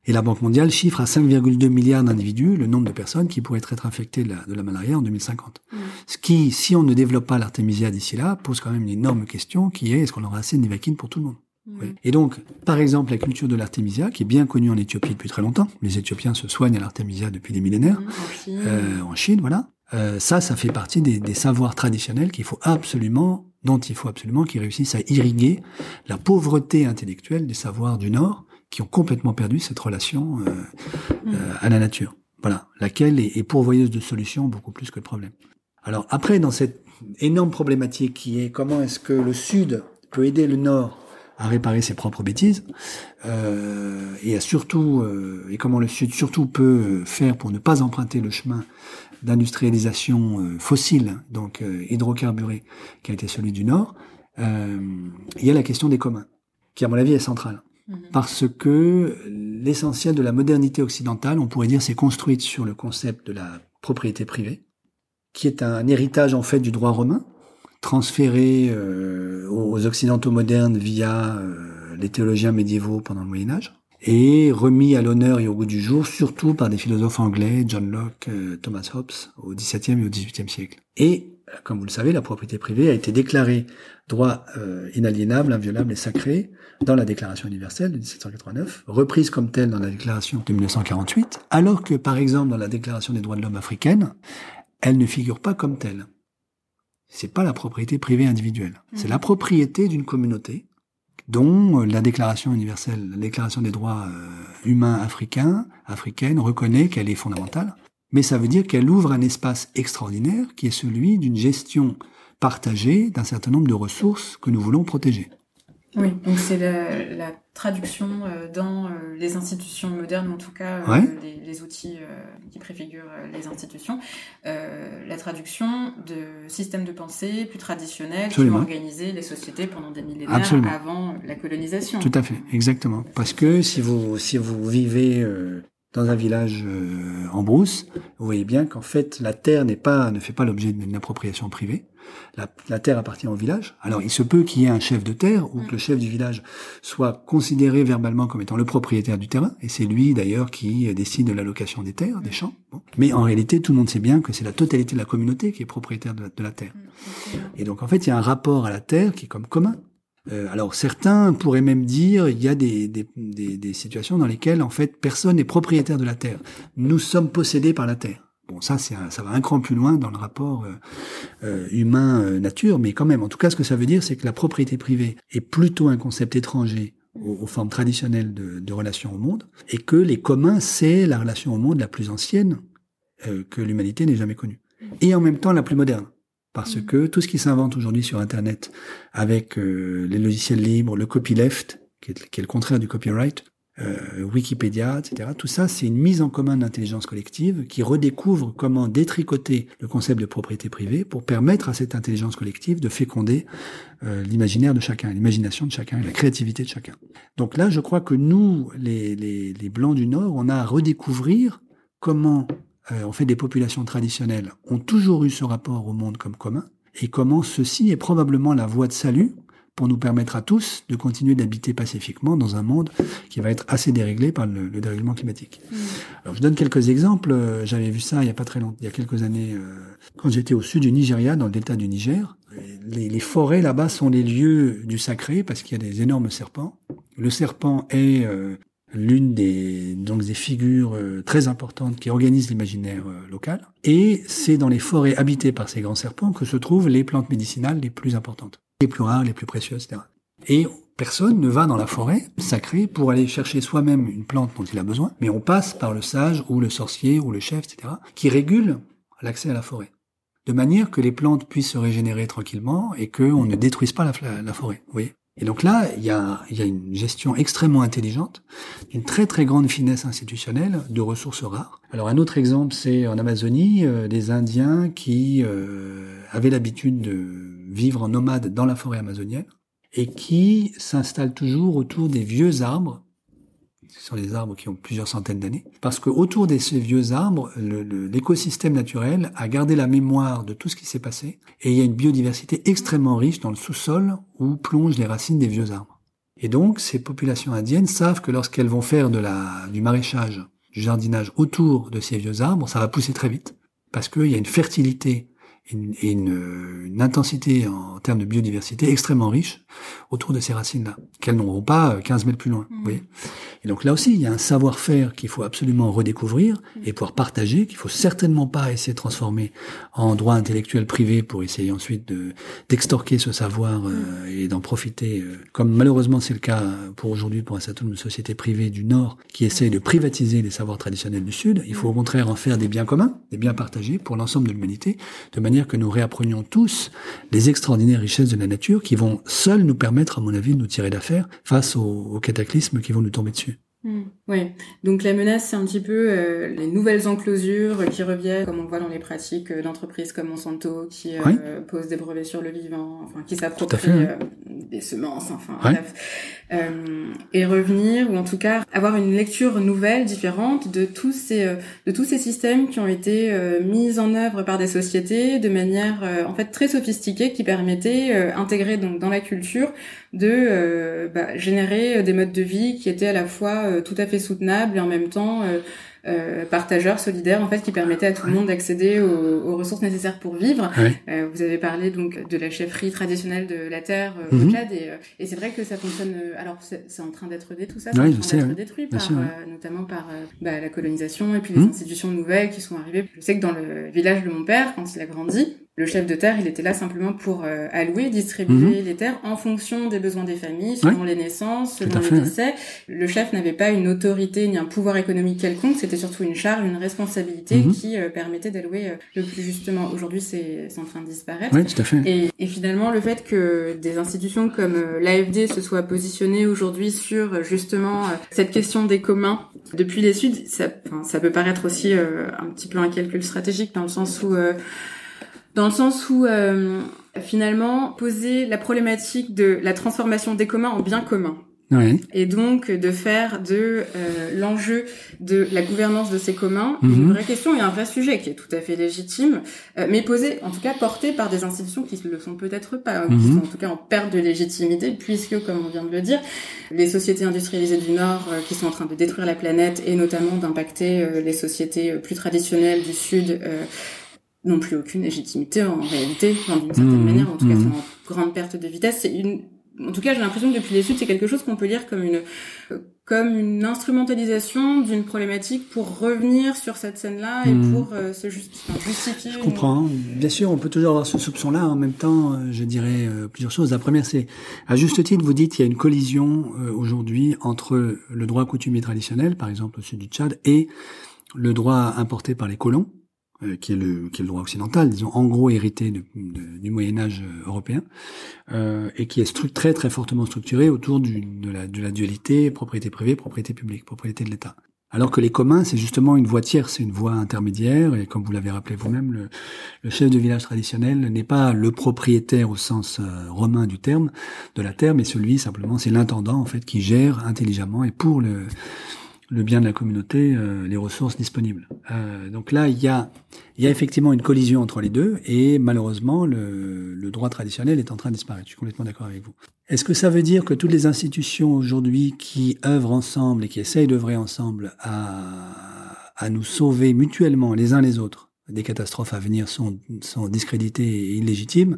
Et la Banque mondiale chiffre à 5,2 milliards d'individus le nombre de personnes qui pourraient être infectées de la, malaria en 2050. Mmh. Ce qui, si on ne développe pas l'artémisia d'ici là, pose quand même une énorme question qui est est-ce qu'on aura assez de nivaquine pour tout le monde? Mmh. Et donc, par exemple, la culture de l'artémisia, qui est bien connue en Éthiopie depuis très longtemps, les Éthiopiens se soignent à l'artémisia depuis des millénaires, mmh, euh, en Chine, voilà. Euh, ça, ça fait partie des, des savoirs traditionnels qu'il faut absolument, dont il faut absolument qu'ils réussissent à irriguer la pauvreté intellectuelle des savoirs du Nord qui ont complètement perdu cette relation euh, mm. euh, à la nature. Voilà, laquelle est, est, pourvoyeuse de solutions beaucoup plus que de problèmes. Alors après, dans cette énorme problématique qui est comment est-ce que le Sud peut aider le Nord à réparer ses propres bêtises euh, et à surtout euh, et comment le Sud surtout peut faire pour ne pas emprunter le chemin d'industrialisation euh, fossile, donc euh, hydrocarburée, qui a été celui du Nord, euh, il y a la question des communs, qui à mon avis est centrale. Mhm. Parce que l'essentiel de la modernité occidentale, on pourrait dire, s'est construite sur le concept de la propriété privée, qui est un héritage en fait du droit romain, transféré aux occidentaux modernes via les théologiens médiévaux pendant le Moyen Âge et remis à l'honneur et au goût du jour, surtout par des philosophes anglais, John Locke, euh, Thomas Hobbes, au XVIIe et au XVIIIe siècle. Et, comme vous le savez, la propriété privée a été déclarée droit euh, inaliénable, inviolable et sacré dans la Déclaration universelle de 1789, reprise comme telle dans la Déclaration de 1948, alors que, par exemple, dans la Déclaration des droits de l'homme africaine, elle ne figure pas comme telle. C'est pas la propriété privée individuelle. C'est mmh. la propriété d'une communauté dont euh, la Déclaration universelle, la Déclaration des droits euh, humains africains, africaine, reconnaît qu'elle est fondamentale. Mais ça veut dire qu'elle ouvre un espace extraordinaire qui est celui d'une gestion partagée d'un certain nombre de ressources que nous voulons protéger. Oui, donc c'est la, traduction euh, dans euh, les institutions modernes, en tout cas euh, les, outils qui préfigurent les institutions, la traduction de systèmes de pensée plus traditionnels qui ont organisé les sociétés pendant des millénaires avant la colonisation. Tout à fait, exactement. Parce que si vous si vous vivez dans un village euh, en brousse, vous voyez bien qu'en fait la terre n'est pas ne fait pas l'objet d'une appropriation privée. La, la, terre appartient au village. Alors il se peut qu'il y ait un chef de terre ou que le chef du village soit considéré verbalement comme étant le propriétaire du terrain, et c'est lui d'ailleurs qui décide de l'allocation des terres, des champs. Mais en réalité, tout le monde sait bien que c'est la totalité de la communauté qui est propriétaire de la, de la terre. Et donc en fait, il y a un rapport à la terre qui est comme commun. Euh, alors certains pourraient même dire il y a des, des, des, des, situations dans lesquelles en fait personne n'est propriétaire de la terre. Nous sommes possédés par la terre. Bon, ça c'est ça va un cran plus loin dans le rapport euh, euh, humain-nature, mais quand même, en tout cas, ce que ça veut dire, c'est que la propriété privée est plutôt un concept étranger aux, aux formes traditionnelles de, de, relations au monde, et que les communs, c'est la relation au monde la plus ancienne que l'humanité n'ait jamais connue, et en même temps la plus moderne parce mm. que tout ce qui s'invente aujourd'hui sur Internet avec euh, les logiciels libres, le copyleft, qui est, qui est le contraire du copyright, euh, Wikipédia, etc. Tout ça, c'est une mise en commun d'intelligence collective qui redécouvre comment détricoter le concept de propriété privée pour permettre à cette intelligence collective de féconder euh, l'imaginaire de chacun, l'imagination de chacun, la créativité de chacun. Donc là, je crois que nous, les, les, les Blancs du Nord, on a à redécouvrir comment euh, en fait des populations traditionnelles ont toujours eu ce rapport au monde comme commun, et comment ceci est probablement la voie de salut pour nous permettre à tous de continuer d'habiter pacifiquement dans un monde qui va être assez déréglé par le, le dérèglement climatique. Mmh. Alors je donne quelques exemples. Euh, j'avais vu ça il y a pas très longtemps, il y a quelques années, euh, quand j'étais au sud du Nigeria, dans le delta du Niger. Les, les forêts là-bas sont les lieux du sacré parce qu'il y a des énormes serpents. Le serpent est euh, l'une des donc des figures euh, très importantes qui organisent l'imaginaire euh, local. Et c'est dans les forêts habitées par ces grands serpents que se trouvent les plantes médicinales les plus importantes, les plus rares, les plus précieuses, etc. Et personne ne va dans la forêt sacrée pour aller chercher soi-même une plante dont il a besoin, mais on passe par le sage ou le sorcier ou le chef, etc., qui régule l'accès à la forêt de manière que les plantes puissent se régénérer tranquillement et qu'on ne détruise pas la, forêt. Vous voyez et donc là, il y a, y a une gestion extrêmement intelligente, une très très grande finesse institutionnelle de ressources rares. Alors un autre exemple, c'est en Amazonie, euh, des Indiens qui euh, avaient l'habitude de vivre en nomade dans la forêt amazonienne et qui s'installent toujours autour des vieux arbres ce sont des arbres qui ont plusieurs centaines d'années, parce que autour de ces vieux arbres, l'écosystème naturel a gardé la mémoire de tout ce qui s'est passé, et il y a une biodiversité extrêmement riche dans le sous-sol où plongent les racines des vieux arbres. Et donc, ces populations indiennes savent que lorsqu'elles vont faire de la, du maraîchage, du jardinage autour de ces vieux arbres, ça va pousser très vite, parce qu'il y a une fertilité une, une, une, intensité en termes de biodiversité extrêmement riche autour de ces racines-là, qu'elles n'auront pas 15 mètres plus loin. Vous voyez. Et donc là aussi, il y a un savoir-faire qu'il faut absolument redécouvrir et pouvoir partager, qu'il faut certainement pas essayer de transformer en droit intellectuel privé pour essayer ensuite de d'extorquer ce savoir euh, et d'en profiter, euh, comme malheureusement c'est le cas pour aujourd'hui pour un certain nombre de sociétés privées du Nord qui essayent de privatiser les savoirs traditionnels du Sud. Il faut au contraire en faire des biens communs, des biens partagés pour l'ensemble de l'humanité, de manière que nous réapprenions tous les extraordinaires richesses de la nature qui vont seules nous permettre, à mon avis, de nous tirer d'affaire face aux, aux cataclysmes qui vont nous tomber dessus. Mmh. Oui, donc la menace, c'est un petit peu euh, les nouvelles enclosures qui reviennent, comme on voit dans les pratiques euh, d'entreprises comme Monsanto, qui euh, posent des brevets sur le vivant, enfin qui s'approprient euh, des semences, enfin bref. et revenir, ou en tout cas avoir une lecture nouvelle, différente de tous ces de tous ces systèmes qui ont été mis en œuvre par des sociétés de manière en fait très sophistiquée, qui permettaient, intégrés donc dans la culture, de bah, générer des modes de vie qui étaient à la fois tout à fait soutenable et en même temps euh, euh, partageur, solidaire, en fait, qui permettait à tout le monde d'accéder aux, aux, ressources nécessaires pour vivre. Euh, vous avez parlé donc de la chefferie traditionnelle de la terre euh, au mhm. Tchad, et, euh, et c'est vrai que ça fonctionne. Euh, alors, c'est en train d'être détruit, tout ça, c'est en train d'être détruit, par, sûr, notamment par bah, la colonisation et puis les mhm. institutions nouvelles qui sont arrivées. Je sais que dans le village de mon père, quand il a grandi, le chef de terre, il était là simplement pour euh, allouer, distribuer mmh. les terres en fonction des besoins des familles, selon les naissances, selon les décès. Le chef n'avait pas une autorité ni un pouvoir économique quelconque, c'était surtout une charge, une responsabilité mmh. qui euh, permettait d'allouer euh, le plus justement. Aujourd'hui, c'est en train de disparaître. Oui, tout à fait. Et, et, finalement, le fait que des institutions comme l'AFD se soient positionnées aujourd'hui sur justement cette question des communs depuis les Suds, ça, ça peut paraître aussi un petit peu un calcul stratégique dans le sens où dans le sens où euh, finalement poser la problématique de la transformation des communs en biens communs. Et donc de faire de euh, l'enjeu de la gouvernance de ces communs Mhm. une vraie question et un vrai sujet qui est tout à fait légitime, euh, mais posé, en tout cas porté par des institutions qui ne le sont peut-être pas, qui Mhm. sont en tout cas en perte de légitimité, puisque, comme on vient de le dire, les sociétés industrialisées du Nord euh, qui sont en train de détruire la planète et notamment d'impacter euh, les sociétés euh, plus traditionnelles du Sud euh, n'ont plus aucune légitimité en réalité, enfin, d'une certaine Mhm. manière, en tout cas Mhm. sont en grande perte de vitesse. C'est une en tout cas, j'ai l'impression que depuis les Suds, c'est quelque chose qu'on peut lire comme une euh, comme une instrumentalisation d'une problématique pour revenir sur cette scène-là et Mhm. pour euh, se justifier. Je une- comprends. Bien sûr, on peut toujours avoir ce soupçon-là. En même temps, euh, je dirais euh, plusieurs choses. La première, c'est, à juste titre, vous dites qu'il y a une collision euh, aujourd'hui entre le droit coutumier traditionnel, par exemple au sud du Tchad, et le droit importé par les colons, euh, qui, est le, qui est le droit occidental, disons en gros hérité de- de- du Moyen Âge euh, européen, euh, et qui est très très fortement structuré autour du, de, la, de la dualité propriété privée, propriété publique, propriété de l'État. Alors que les communs, c'est justement une voie tierce, c'est une voie intermédiaire, et comme vous l'avez rappelé vous-même, le, le chef de village traditionnel n'est pas le propriétaire au sens euh, romain du terme, de la terre, mais celui simplement, c'est l'intendant en fait qui gère intelligemment et pour le, le bien de la communauté euh, les ressources disponibles. Euh, donc là, il y a, y a effectivement une collision entre les deux, et malheureusement, le, le droit traditionnel est en train de disparaître. Je suis complètement d'accord avec vous. Est-ce que ça veut dire que toutes les institutions aujourd'hui qui œuvrent ensemble et qui essayent d'œuvrer ensemble à, à nous sauver mutuellement les uns les autres des catastrophes à venir sont, sont discréditées et illégitimes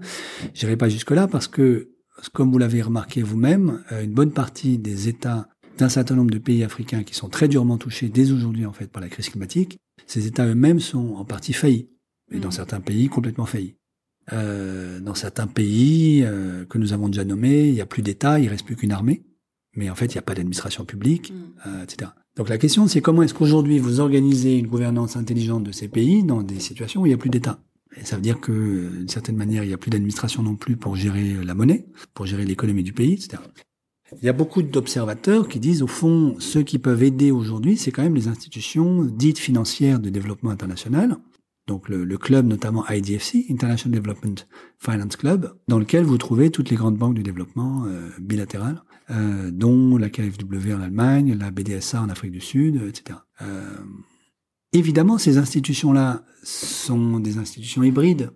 J'irai pas jusque-là parce que, comme vous l'avez remarqué vous-même, euh, une bonne partie des États d'un certain nombre de pays africains qui sont très durement touchés dès aujourd'hui en fait par la crise climatique, ces États eux-mêmes sont en partie faillis et dans Mhm. certains pays complètement faillis. Euh, dans certains pays euh, que nous avons déjà nommés, il n'y a plus d'État, il reste plus qu'une armée, mais en fait il n'y a pas d'administration publique, Mhm. euh, etc. Donc la question c'est comment est-ce qu'aujourd'hui vous organisez une gouvernance intelligente de ces pays dans des situations où il n'y a plus d'État et ça veut dire que, d'une certaine manière, il n'y a plus d'administration non plus pour gérer la monnaie, pour gérer l'économie du pays, etc. Il y a beaucoup d'observateurs qui disent, au fond, ceux qui peuvent aider aujourd'hui, c'est quand même les institutions dites financières de développement international. Donc le, club, notamment IDFC, International Development Finance Club, dans lequel vous trouvez toutes les grandes banques de développement euh, bilatérales, euh, dont la KfW en Allemagne, la BDSA en Afrique du Sud, etc. Euh, évidemment, ces institutions-là sont des institutions hybrides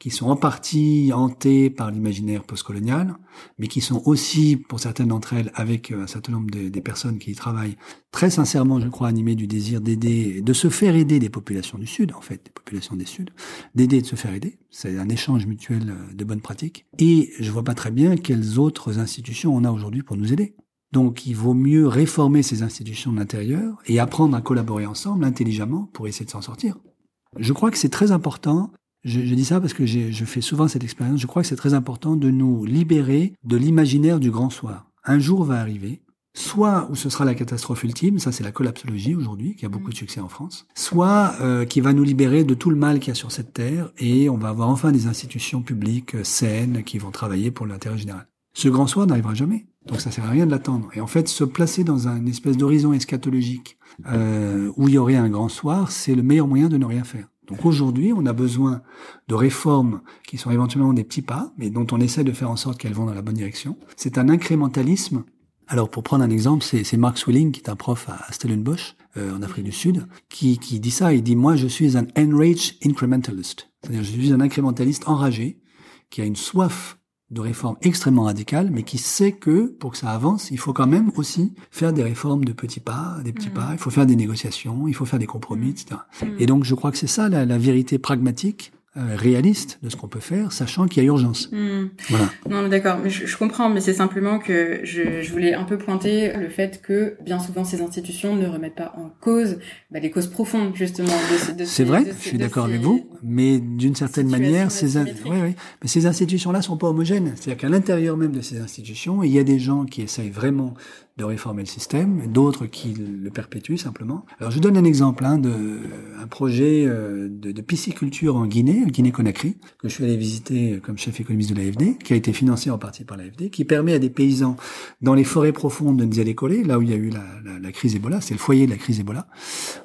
qui sont en partie hantées par l'imaginaire postcolonial, mais qui sont aussi, pour certaines d'entre elles, avec euh, un certain nombre de- des personnes qui y travaillent, très sincèrement, je crois, animées du désir d'aider, de se faire aider des populations du Sud, en fait, des populations des Sud, d'aider et de se faire aider. C'est un échange mutuel euh, de bonnes pratiques. Et je vois pas très bien quelles autres institutions on a aujourd'hui pour nous aider. Donc, il vaut mieux réformer ces institutions de l'intérieur et apprendre à collaborer ensemble intelligemment pour essayer de s'en sortir. Je crois que c'est très important. Je, je dis ça parce que je fais souvent cette expérience. Je crois que c'est très important de nous libérer de l'imaginaire du grand soir. Un jour va arriver, soit où ce sera la catastrophe ultime, ça c'est la collapsologie aujourd'hui, qui a beaucoup de succès en France, soit euh, qui va nous libérer de tout le mal qu'il y a sur cette terre et on va avoir enfin des institutions publiques euh, saines qui vont travailler pour l'intérêt général. Ce grand soir n'arrivera jamais. Donc ça sert à rien de l'attendre. Et en fait, se placer dans un espèce d'horizon eschatologique euh, où il y aurait un grand soir, c'est le meilleur moyen de ne rien faire. Donc aujourd'hui, on a besoin de réformes qui sont éventuellement des petits pas, mais dont on essaie de faire en sorte qu'elles vont dans la bonne direction. C'est un incrémentalisme. Alors pour prendre un exemple, c'est Mark Swilling, qui est un prof à Stellenbosch, euh, en Afrique du Sud, qui, qui dit ça. Il dit, moi, je suis un enraged incrementalist. C'est-à-dire, je suis un incrémentaliste enragé, qui a une soif de réformes extrêmement radicales, mais qui sait que pour que ça avance, il faut quand même aussi faire des réformes de petits pas, des petits Mm. pas, il faut faire des négociations, il faut faire des compromis, Mm. etc. Mm. Et donc je crois que c'est ça la, la vérité pragmatique, réaliste de ce qu'on peut faire, sachant qu'il y a urgence. Hmm. Voilà. Non, mais d'accord, mais je, je comprends, mais c'est simplement que je, je voulais un peu pointer le fait que bien souvent ces institutions ne remettent pas en cause bah, les causes profondes justement de ces. de C'est ces- vrai, de je suis d'accord avec vous, mais d'une certaine manière, ces, in- ouais. mais ces institutions-là sont pas homogènes. C'est-à-dire qu'à l'intérieur même de ces institutions, il y a des gens qui essayent vraiment de réformer le système, d'autres qui le perpétuent simplement. Alors je donne un exemple hein, de un projet euh, de, de pisciculture en Guinée, Guinée-Conakry, que je suis allé visiter comme chef économiste de l'AFD, qui a été financé en partie par l'AFD, qui permet à des paysans dans les forêts profondes de Nzélé-Kolé, là où il y a eu la, la, la crise Ebola, c'est le foyer de la crise Ebola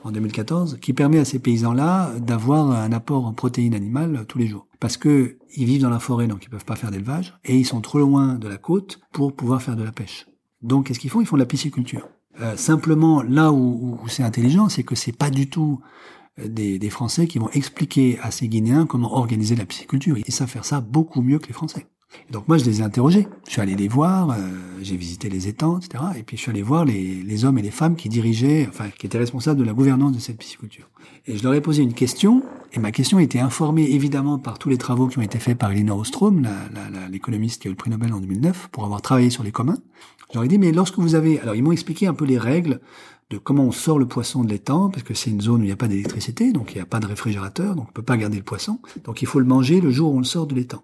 en 2014, qui permet à ces paysans-là d'avoir un apport en protéines animales tous les jours. Parce que ils vivent dans la forêt, donc ils peuvent pas faire d'élevage, et ils sont trop loin de la côte pour pouvoir faire de la pêche. Donc, qu'est-ce qu'ils font? Ils font de la pisciculture. Euh, simplement, là où, c'est intelligent, c'est que c'est pas du tout euh, des, des, Français qui vont expliquer à ces Guinéens comment organiser la pisciculture. Ils savent faire ça beaucoup mieux que les Français. Donc moi, je les ai interrogés. Je suis allé les voir, euh, j'ai visité les étangs, etc. Et puis je suis allé voir les, les, hommes et les femmes qui dirigeaient, enfin, qui étaient responsables de la gouvernance de cette pisciculture. Et je leur ai posé une question, et ma question était informée évidemment par tous les travaux qui ont été faits par Elinor Ostrom, l'économiste qui a eu le prix Nobel en 2009, pour avoir travaillé sur les communs. Je leur ai dit, mais lorsque vous avez... Alors ils m'ont expliqué un peu les règles de comment on sort le poisson de l'étang, parce que c'est une zone où il n'y a pas d'électricité, donc il n'y a pas de réfrigérateur, donc on peut pas garder le poisson. Donc il faut le manger le jour où on le sort de l'étang.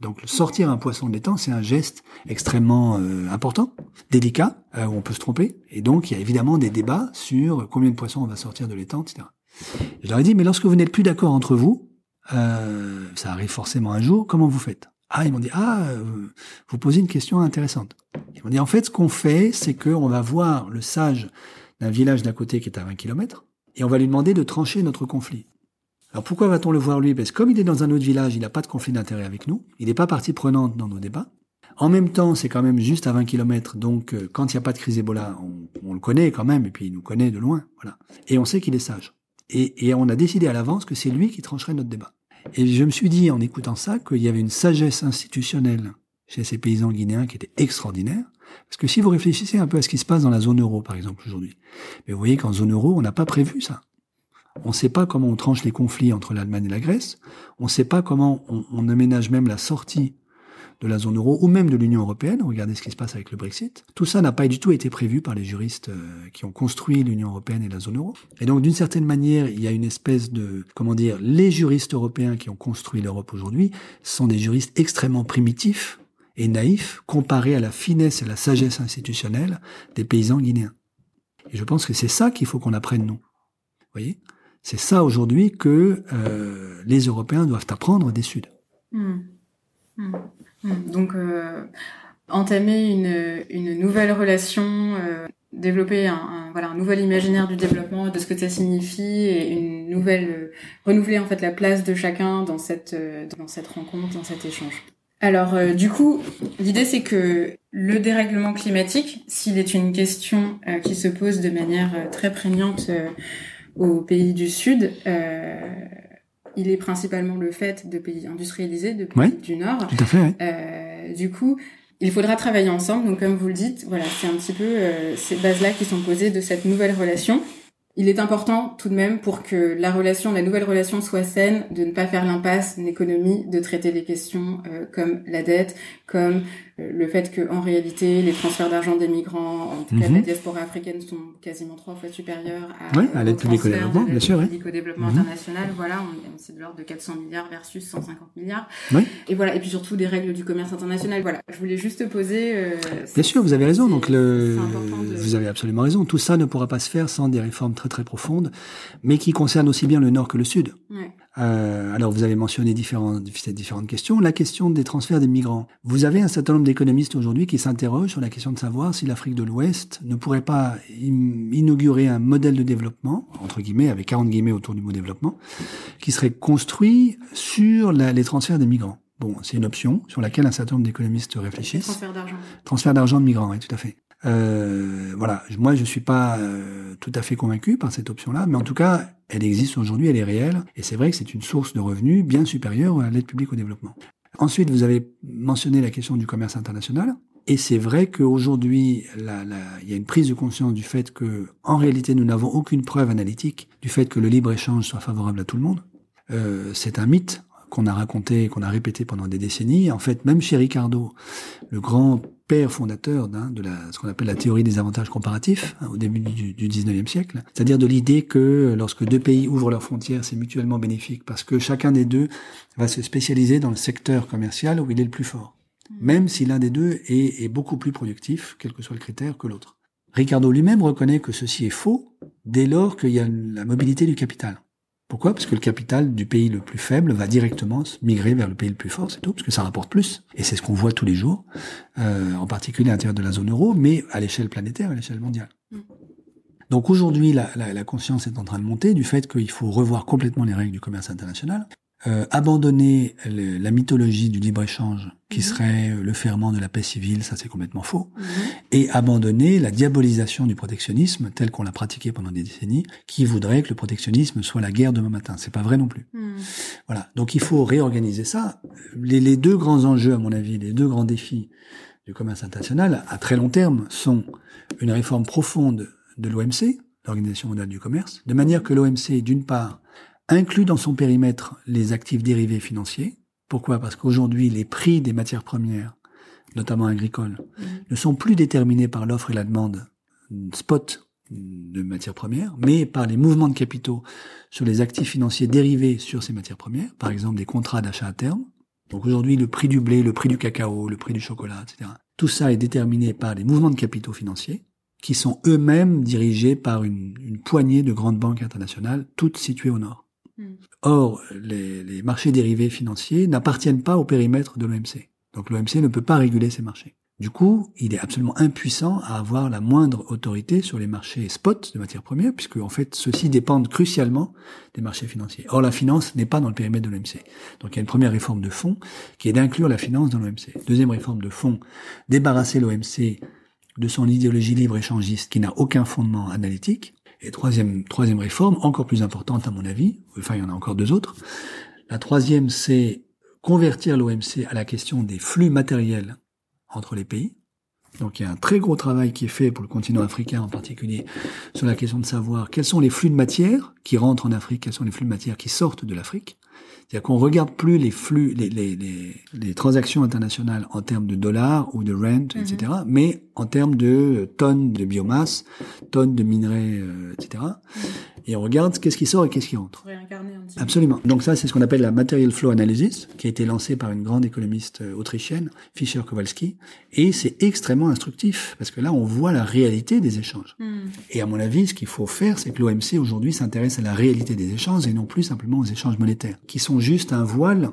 Donc sortir un poisson de l'étang, c'est un geste extrêmement euh, important, délicat, euh, où on peut se tromper. Et donc il y a évidemment des débats sur combien de poissons on va sortir de l'étang, etc. Je leur ai dit, mais lorsque vous n'êtes plus d'accord entre vous, euh, ça arrive forcément un jour, comment vous faites? Ah, ils m'ont dit, ah, euh, vous posez une question intéressante. Ils m'ont dit, en fait, ce qu'on fait, c'est qu'on va voir le sage d'un village d'à côté qui est à 20 km, et on va lui demander de trancher notre conflit. Alors pourquoi va-t-on le voir lui? Parce que comme il est dans un autre village, il n'a pas de conflit d'intérêt avec nous, il n'est pas partie prenante dans nos débats. En même temps, c'est quand même juste à 20 km, donc euh, quand il n'y a pas de crise Ebola, on, le connaît quand même, et puis il nous connaît de loin, voilà. Et on sait qu'il est sage. Et, et, on a décidé à l'avance que c'est lui qui trancherait notre débat. Et je me suis dit, en écoutant ça, qu'il y avait une sagesse institutionnelle chez ces paysans guinéens qui était extraordinaire. Parce que si vous réfléchissez un peu à ce qui se passe dans la zone euro, par exemple, aujourd'hui, mais vous voyez qu'en zone euro, on n'a pas prévu ça. On ne sait pas comment on tranche les conflits entre l'Allemagne et la Grèce. On ne sait pas comment on, aménage même la sortie de la zone euro ou même de l'Union européenne. Regardez ce qui se passe avec le Brexit. Tout ça n'a pas du tout été prévu par les juristes euh, qui ont construit l'Union européenne et la zone euro. Et donc, d'une certaine manière, il y a une espèce de, comment dire, les juristes européens qui ont construit l'Europe aujourd'hui sont des juristes extrêmement primitifs et naïfs comparés à la finesse et la sagesse institutionnelle des paysans guinéens. Et je pense que c'est ça qu'il faut qu'on apprenne nous. Vous voyez? C'est ça aujourd'hui que euh, les Européens doivent apprendre des Suds. Mmh. Mmh. Hmm. Donc, euh, entamer une, une, nouvelle relation, euh, développer un, voilà, un nouvel imaginaire du développement, de ce que ça signifie, et une nouvelle, renouveler en fait la place de chacun dans cette, dans cette rencontre, dans cet échange. Alors, du coup, l'idée c'est que le dérèglement climatique, s'il est une question qui se pose de manière très prégnante aux pays du Sud, il est principalement le fait de pays industrialisés, de pays du Nord. Tout à fait. Euh, du coup, il faudra travailler ensemble. Donc, comme vous le dites, voilà, c'est un petit peu euh, ces bases-là qui sont posées de cette nouvelle relation. Il est important tout de même pour que la relation, la nouvelle relation soit saine, de ne pas faire l'impasse, l'économie, de traiter les questions euh, comme la dette, comme euh, le fait que en réalité les transferts d'argent des migrants, en tout cas la mhm. diaspora africaine, sont quasiment trois fois supérieurs à, à l'aide publique au développement, bien sûr, au développement mhm. international. Voilà, c'est de l'ordre de 400 milliards versus 150 milliards. Et voilà, et puis surtout des règles du commerce international. Voilà, je voulais juste poser. Euh, bien sûr, vous avez raison. Donc le, vous avez absolument raison. Tout ça ne pourra pas se faire sans des réformes très très profondes, mais qui concernent aussi bien le nord que le sud. Ouais. Euh, alors, vous avez mentionné différentes, différentes questions. La question des transferts des migrants. Vous avez un certain nombre d'économistes aujourd'hui qui s'interrogent sur la question de savoir si l'Afrique de l'Ouest ne pourrait pas inaugurer un modèle de développement, entre guillemets, avec 40 guillemets autour du mot développement, qui serait construit sur la, les transferts des migrants. Bon, c'est une option sur laquelle un certain nombre d'économistes réfléchissent. Transfert d'argent. Transfert d'argent de migrants, oui, tout à fait. Euh, voilà, moi je suis pas euh, tout à fait convaincu par cette option-là, mais en tout cas, elle existe aujourd'hui, elle est réelle, et c'est vrai que c'est une source de revenus bien supérieure à l'aide publique au développement. Ensuite, vous avez mentionné la question du commerce international, et c'est vrai qu'aujourd'hui, il y a une prise de conscience du fait que, en réalité, nous n'avons aucune preuve analytique du fait que le libre échange soit favorable à tout le monde. Euh, c'est un mythe qu'on a raconté, qu'on a répété pendant des décennies. En fait, même chez Ricardo, le grand père fondateur hein, de la, ce qu'on appelle la théorie des avantages comparatifs hein, au début du, du 19e siècle, c'est-à-dire de l'idée que lorsque deux pays ouvrent leurs frontières, c'est mutuellement bénéfique parce que chacun des deux va se spécialiser dans le secteur commercial où il est le plus fort, mmh. même si l'un des deux est, est beaucoup plus productif, quel que soit le critère, que l'autre. Ricardo lui-même reconnaît que ceci est faux dès lors qu'il y a la mobilité du capital. Pourquoi? Parce que le capital du pays le plus faible va directement migrer vers le pays le plus fort, c'est tout, parce que ça rapporte plus. Et c'est ce qu'on voit tous les jours, euh, en particulier à l'intérieur de la zone euro, mais à l'échelle planétaire, à l'échelle mondiale. Mm. Donc aujourd'hui, la, la, la, conscience est en train de monter du fait qu'il faut revoir complètement les règles du commerce international. Euh, abandonner la mythologie du libre-échange qui mhm. serait le ferment de la paix civile, ça c'est complètement faux, mhm. et abandonner la diabolisation du protectionnisme tel qu'on l'a pratiqué pendant des décennies, qui voudrait que le protectionnisme soit la guerre demain matin. C'est pas vrai non plus. Mhm. Voilà. Donc il faut réorganiser ça. Les, les deux grands enjeux, à mon avis, les deux grands défis du commerce international à très long terme sont une réforme profonde de l'OMC, l'Organisation mondiale du commerce, de manière que l'OMC, d'une part, inclut dans son périmètre les actifs dérivés financiers. Pourquoi? Parce qu'aujourd'hui, les prix des matières premières, notamment agricoles, mmh. ne sont plus déterminés par l'offre et la demande spot de matières premières, mais par les mouvements de capitaux sur les actifs financiers dérivés sur ces matières premières, par exemple des contrats d'achat à terme. Donc aujourd'hui, le prix du blé, le prix du cacao, le prix du chocolat, etc. Tout ça est déterminé par les mouvements de capitaux financiers qui sont eux-mêmes dirigés par une, une, poignée de grandes banques internationales, toutes situées au nord. Hmm. Or, les, les, marchés dérivés financiers n'appartiennent pas au périmètre de l'OMC. Donc l'OMC ne peut pas réguler ces marchés. Du coup, il est absolument impuissant à avoir la moindre autorité sur les marchés spot de matières premières, puisque en fait, ceux-ci dépendent crucialement des marchés financiers. Or, la finance n'est pas dans le périmètre de l'OMC. Donc, il y a une première réforme de fond qui est d'inclure la finance dans l'OMC. Deuxième réforme de fond, débarrasser l'OMC de son idéologie libre-échangiste qui n'a aucun fondement analytique. Et troisième, troisième réforme, encore plus importante à mon avis, enfin il y en a encore deux autres. La troisième, c'est convertir l'OMC à la question des flux matériels entre les pays. Donc il y a un très gros travail qui est fait pour le continent africain en particulier sur la question de savoir quels sont les flux de matière qui rentrent en Afrique, quels sont les flux de matière qui sortent de l'Afrique. C'est-à-dire qu'on regarde plus les flux, les, les, les, les, transactions internationales en termes de dollars ou de rent, etc., mhm. mais en termes de tonnes de biomasse, tonnes de minerais, euh, etc. Et on regarde qu'est-ce qui sort et qu'est-ce qui entre. Absolument. Donc ça, c'est ce qu'on appelle la Material Flow Analysis, qui a été lancée par une grande économiste euh, autrichienne, Fischer Kowalski. Et c'est extrêmement instructif, parce que là, on voit la réalité des échanges. Hmm. Et à mon avis, ce qu'il faut faire, c'est que l'OMC aujourd'hui s'intéresse à la réalité des échanges et non plus simplement aux échanges monétaires, qui sont juste un voile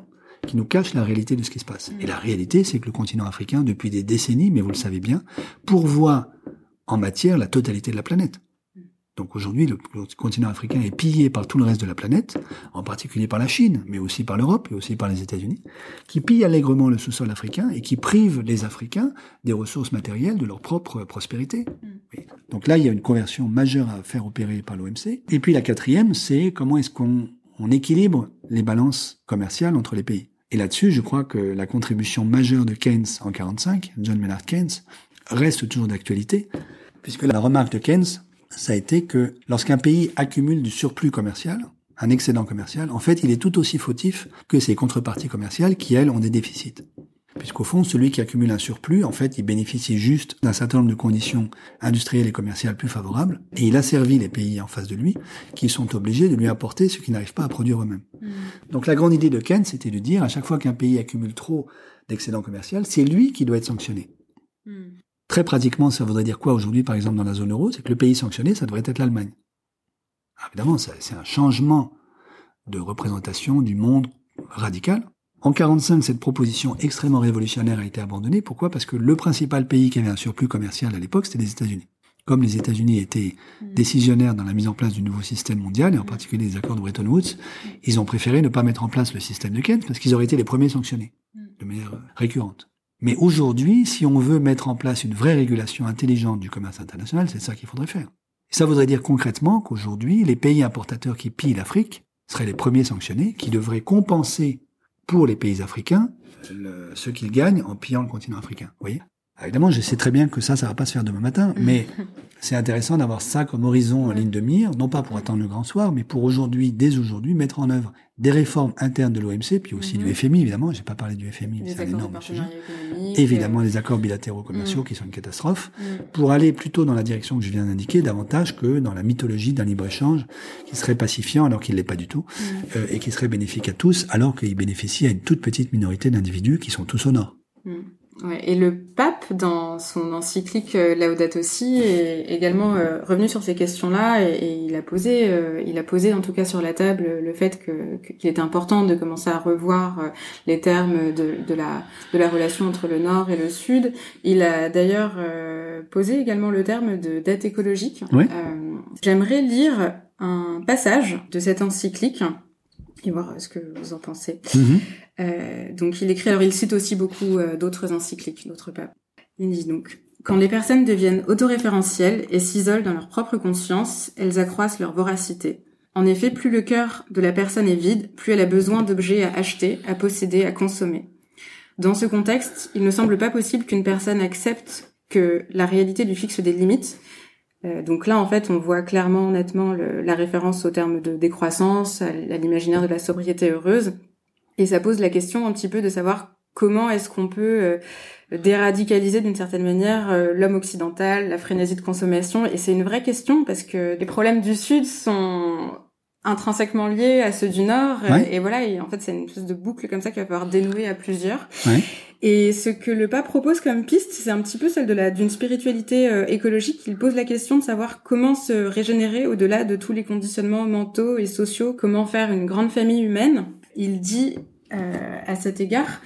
qui nous cache la réalité de ce qui se passe. Et la réalité, c'est que le continent africain, depuis des décennies, mais vous le savez bien, pourvoit en matière la totalité de la planète. Donc aujourd'hui, le, continent africain est pillé par tout le reste de la planète, en particulier par la Chine, mais aussi par l'Europe et aussi par les États-Unis, qui pillent allègrement le sous-sol africain et qui privent les Africains des ressources matérielles de leur propre prospérité. Mm. Donc là, il y a une conversion majeure à faire opérer par l'OMC. Et puis la quatrième, c'est comment est-ce qu'on on équilibre les balances commerciales entre les pays. Et là-dessus, je crois que la contribution majeure de Keynes en 45, John Maynard Keynes, reste toujours d'actualité, puisque la remarque de Keynes, ça a été que lorsqu'un pays accumule du surplus commercial, un excédent commercial, en fait, il est tout aussi fautif que ses contreparties commerciales qui, elles, ont des déficits. Puisqu'au fond, celui qui accumule un surplus, en fait, il bénéficie juste d'un certain nombre de conditions industrielles et commerciales plus favorables, et il a servi les pays en face de lui, qui sont obligés de lui apporter ce qu'ils n'arrivent pas à produire eux-mêmes. Hmm. Donc la grande idée de Keynes, c'était de dire, à chaque fois qu'un pays accumule trop d'excédent commercial, c'est lui qui doit être sanctionné. Hmm. Très pratiquement, ça voudrait dire quoi aujourd'hui, par exemple, dans la zone euro C'est que le pays sanctionné, ça devrait être l'Allemagne. Évidemment, c'est un changement de représentation du monde radical. En 45, cette proposition extrêmement révolutionnaire a été abandonnée. Pourquoi? Parce que le principal pays qui avait un surplus commercial à l'époque, c'était les États-Unis. Comme les États-Unis étaient mm. décisionnaires dans la mise en place du nouveau système mondial, et en particulier les accords de Bretton Woods, ils ont préféré ne pas mettre en place le système de Keynes parce qu'ils auraient été les premiers sanctionnés mm. de manière récurrente. Mais aujourd'hui, si on veut mettre en place une vraie régulation intelligente du commerce international, c'est ça qu'il faudrait faire. ça voudrait dire concrètement qu'aujourd'hui, les pays importateurs qui pillent l'Afrique seraient les premiers sanctionnés, qui devraient compenser pour les pays africains ce qu'ils gagnent en pillant le continent africain. Vous voyez? Évidemment, je sais très bien que ça, ça va pas se faire demain matin, mais c'est intéressant d'avoir ça comme horizon en ligne de mire, non pas pour attendre le grand soir, mais pour aujourd'hui, dès aujourd'hui, mettre en œuvre des réformes internes de l'OMC, puis aussi du mhm. FMI, évidemment. J'ai pas parlé du FMI, c'est un énorme sujet. Évidemment, les accords bilatéraux commerciaux mhm. qui sont une catastrophe, mhm. pour aller plutôt dans la direction que je viens d'indiquer, davantage que dans la mythologie d'un libre-échange qui serait pacifiant alors qu'il l'est pas du tout, euh, et qui serait bénéfique à tous alors qu'il bénéficie à une toute petite minorité d'individus qui sont tous au nord. Ouais, et le pape, dans son encyclique euh, Laudato Si, est également euh, revenu sur ces questions-là et, il a posé, euh, il a posé en tout cas sur la table le fait que qu'il était important de commencer à revoir les termes de, de, la de la relation entre le Nord et le Sud. Il a d'ailleurs posé également le terme de dette écologique. J'aimerais lire un passage de cette encyclique et voir ce que vous en pensez. Mm-hmm. donc il écrit, alors il cite aussi beaucoup d'autres encycliques, d'autres papes. Quand les personnes deviennent autoréférentielles et s'isolent dans leur propre conscience, elles accroissent leur voracité. En effet, plus le cœur de la personne est vide, plus elle a besoin d'objets à acheter, à posséder, à consommer. Dans ce contexte, il ne semble pas possible qu'une personne accepte que la réalité lui fixe des limites. Euh, donc là, en fait, on voit clairement, nettement, la référence au terme de décroissance, à l'imaginaire de la sobriété heureuse. Et ça pose la question un petit peu de savoir comment est-ce qu'on peut euh, déradicaliser d'une certaine manière euh, l'homme occidental, la frénésie de consommation? Et c'est une vraie question parce que les problèmes du Sud sont intrinsèquement liés à ceux du Nord. Et, voilà, et en fait, c'est une espèce de boucle comme ça qui va falloir dénouer à plusieurs. Et ce que le pape propose comme piste, c'est un petit peu celle de la d'une spiritualité euh, écologique. Il pose la question de savoir comment se régénérer au-delà de tous les conditionnements mentaux et sociaux, comment faire une grande famille humaine. Il dit euh, à cet égard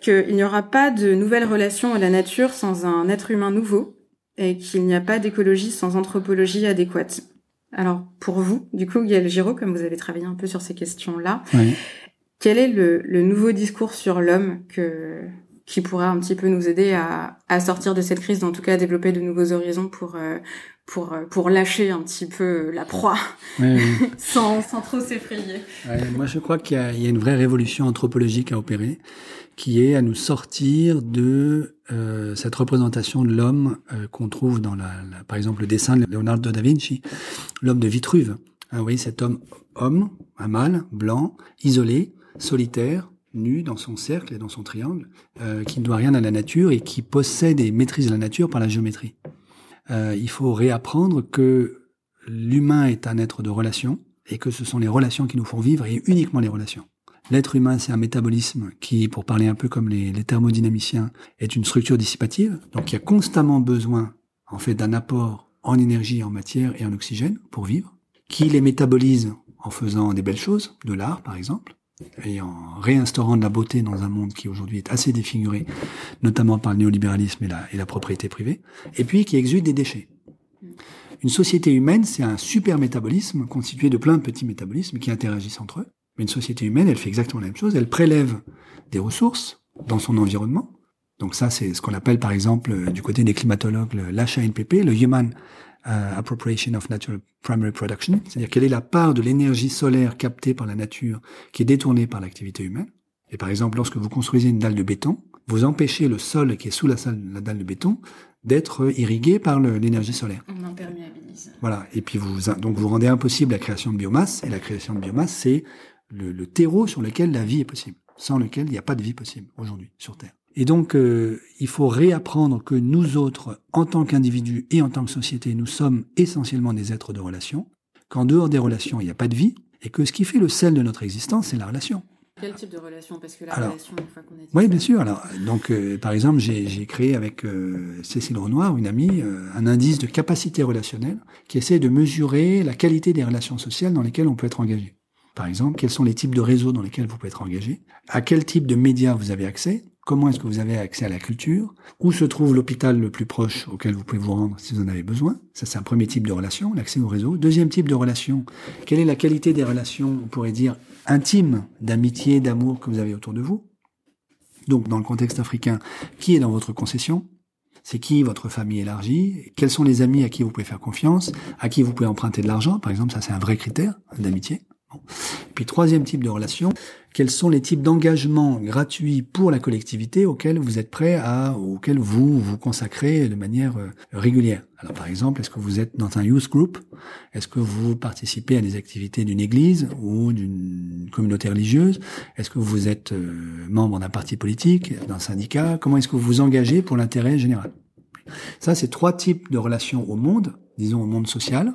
qu'il n'y aura pas de nouvelle relation à la nature sans un être humain nouveau et qu'il n'y a pas d'écologie sans anthropologie adéquate. Alors pour vous, du coup, Gaël Giraud, comme vous avez travaillé un peu sur ces questions-là, quel est le, nouveau discours sur l'homme que qui pourra un petit peu nous aider à, à sortir de cette crise, en tout cas à développer de nouveaux horizons pour euh, pour euh, pour lâcher un petit peu la proie sans sans trop s'effrayer. moi, je crois qu'il y, y, a une vraie révolution anthropologique à opérer qui est à nous sortir de euh, cette représentation de l'homme euh, qu'on trouve dans la, par exemple le dessin de Leonardo da Vinci, l'homme de Vitruve. Hein, vous voyez cet homme, homme, un mâle, blanc, isolé, solitaire, nu dans son cercle et dans son triangle, euh, qui ne doit rien à la nature et qui possède et maîtrise la nature par la géométrie. Euh, il faut réapprendre que l'humain est un être de relation et que ce sont les relations qui nous font vivre et uniquement les relations. L'être humain, c'est un métabolisme qui, pour parler un peu comme les, thermodynamiciens, est une structure dissipative. Donc, il y a constamment besoin, en fait, d'un apport en énergie, en matière et en oxygène pour vivre, qui les métabolise en faisant des belles choses, de l'art, par exemple, et en réinstaurant de la beauté dans un monde qui aujourd'hui est assez défiguré, notamment par le néolibéralisme et la, et la propriété privée, et puis qui exude des déchets. Une société humaine, c'est un super métabolisme constitué de plein de petits métabolismes qui interagissent entre eux. Mais une société humaine, elle fait exactement la même chose. Elle prélève des ressources dans son environnement. Donc ça, c'est ce qu'on appelle par exemple euh, du côté des climatologues l'HANPP, le Human Appropriation of Natural Primary Production, c'est-à-dire quelle est la part de l'énergie solaire captée par la nature qui est détournée par l'activité humaine. Et par exemple, lorsque vous construisez une dalle de béton, vous empêchez le sol qui est sous la, la dalle de béton d'être irrigué par l'énergie solaire. On imperméabilise. Voilà. Et puis vous donc vous rendez impossible la création de biomasse. Et la création de biomasse, c'est le, terreau sur lequel la vie est possible, sans lequel il n'y a pas de vie possible aujourd'hui sur Terre. Et donc, euh, il faut réapprendre que nous autres, en tant qu'individus et en tant que société, nous sommes essentiellement des êtres de relation, qu'en dehors des relations, il n'y a pas de vie, et que ce qui fait le sel de notre existence, c'est la relation. Quel type de relation? Parce que la relation, une fois qu'on est... Oui, bien sûr. Alors, donc, euh, par exemple, j'ai créé avec euh, Cécile Renoir, une amie, un indice de capacité relationnelle qui essaie de mesurer la qualité des relations sociales dans lesquelles on peut être engagé. Par exemple, quels sont les types de réseaux dans lesquels vous pouvez être engagé? À quel type de médias vous avez accès? Comment est-ce que vous avez accès à la culture? Où se trouve l'hôpital le plus proche auquel vous pouvez vous rendre si vous en avez besoin? Ça, c'est un premier type de relation, l'accès au réseau. Deuxième type de relation, quelle est la qualité des relations, on pourrait dire, intimes, d'amitié, d'amour que vous avez autour de vous? Donc, dans le contexte africain, qui est dans votre concession? C'est qui votre famille élargie, quels sont les amis à qui vous pouvez faire confiance, à qui vous pouvez emprunter de l'argent, par exemple, ça c'est un vrai critère d'amitié. Puis troisième type de relation, quels sont les types d'engagements gratuits pour la collectivité auxquels vous êtes prêt à, auxquels vous vous consacrez de manière euh, régulière? Alors par exemple, est-ce que vous êtes dans un youth group? Est-ce que vous participez à des activités d'une église ou d'une communauté religieuse? Est-ce que vous êtes euh, membre d'un parti politique, d'un syndicat? Comment est-ce que vous vous engagez pour l'intérêt général? Ça, c'est trois types de relations au monde, disons au monde social.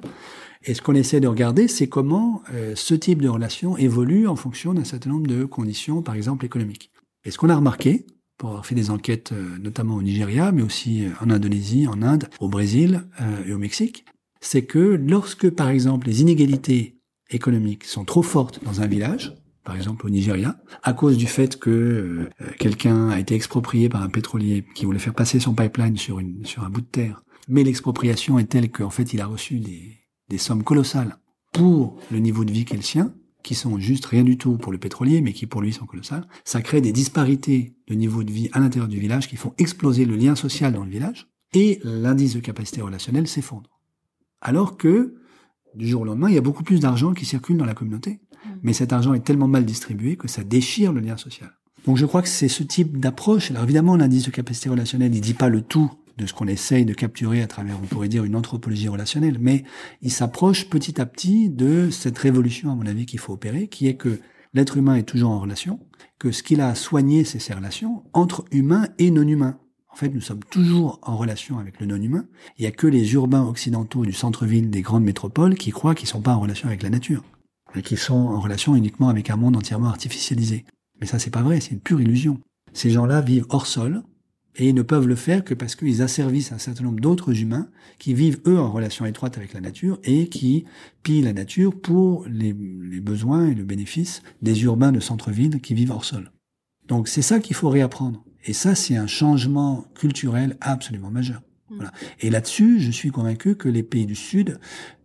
Et ce qu'on essaie de regarder, c'est comment euh, ce type de relation évolue en fonction d'un certain nombre de conditions, par exemple économiques. Et ce qu'on a remarqué, pour avoir fait des enquêtes euh, notamment au Nigeria, mais aussi euh, en Indonésie, en Inde, au Brésil et au Mexique, c'est que lorsque, par exemple, les inégalités économiques sont trop fortes dans un village, par exemple au Nigeria, à cause du fait que quelqu'un a été exproprié par un pétrolier qui voulait faire passer son pipeline sur, une, sur un bout de terre, mais l'expropriation est telle qu'en fait il a reçu des, des sommes colossales pour le niveau de vie qui est le sien, qui sont juste rien du tout pour le pétrolier, mais qui pour lui sont colossales, ça crée des disparités de niveau de vie à l'intérieur du village qui font exploser le lien social dans le village, et l'indice de capacité relationnelle s'effondre. Alors que, du jour au lendemain, il y a beaucoup plus d'argent qui circule dans la communauté, mmh. mais cet argent est tellement mal distribué que ça déchire le lien social. Donc je crois que c'est ce type d'approche. Alors évidemment, l'indice de capacité relationnelle, il dit pas le tout de ce qu'on essaye de capturer à travers, on pourrait dire, une anthropologie relationnelle, mais il s'approche petit à petit de cette révolution, à mon avis, qu'il faut opérer, qui est que l'être humain est toujours en relation, que ce qu'il a à soigner, c'est ces relations entre humains et non-humains. En fait, nous sommes toujours en relation avec le non-humain. Il n'y a que les urbains occidentaux du centre-ville des grandes métropoles qui croient qu'ils ne sont pas en relation avec la nature, mais qui sont en relation uniquement avec un monde entièrement artificialisé. Mais ça, c'est pas vrai, c'est une pure illusion. Ces gens-là vivent hors sol, et ils ne peuvent le faire que parce qu'ils asservissent un certain nombre d'autres humains qui vivent, eux, en relation étroite avec la nature et qui pillent la nature pour les, besoins et le bénéfice des urbains de centre-ville qui vivent hors sol. Donc c'est ça qu'il faut réapprendre. Et ça, c'est un changement culturel absolument majeur. Mm. Voilà. Et là-dessus, je suis convaincu que les pays du Sud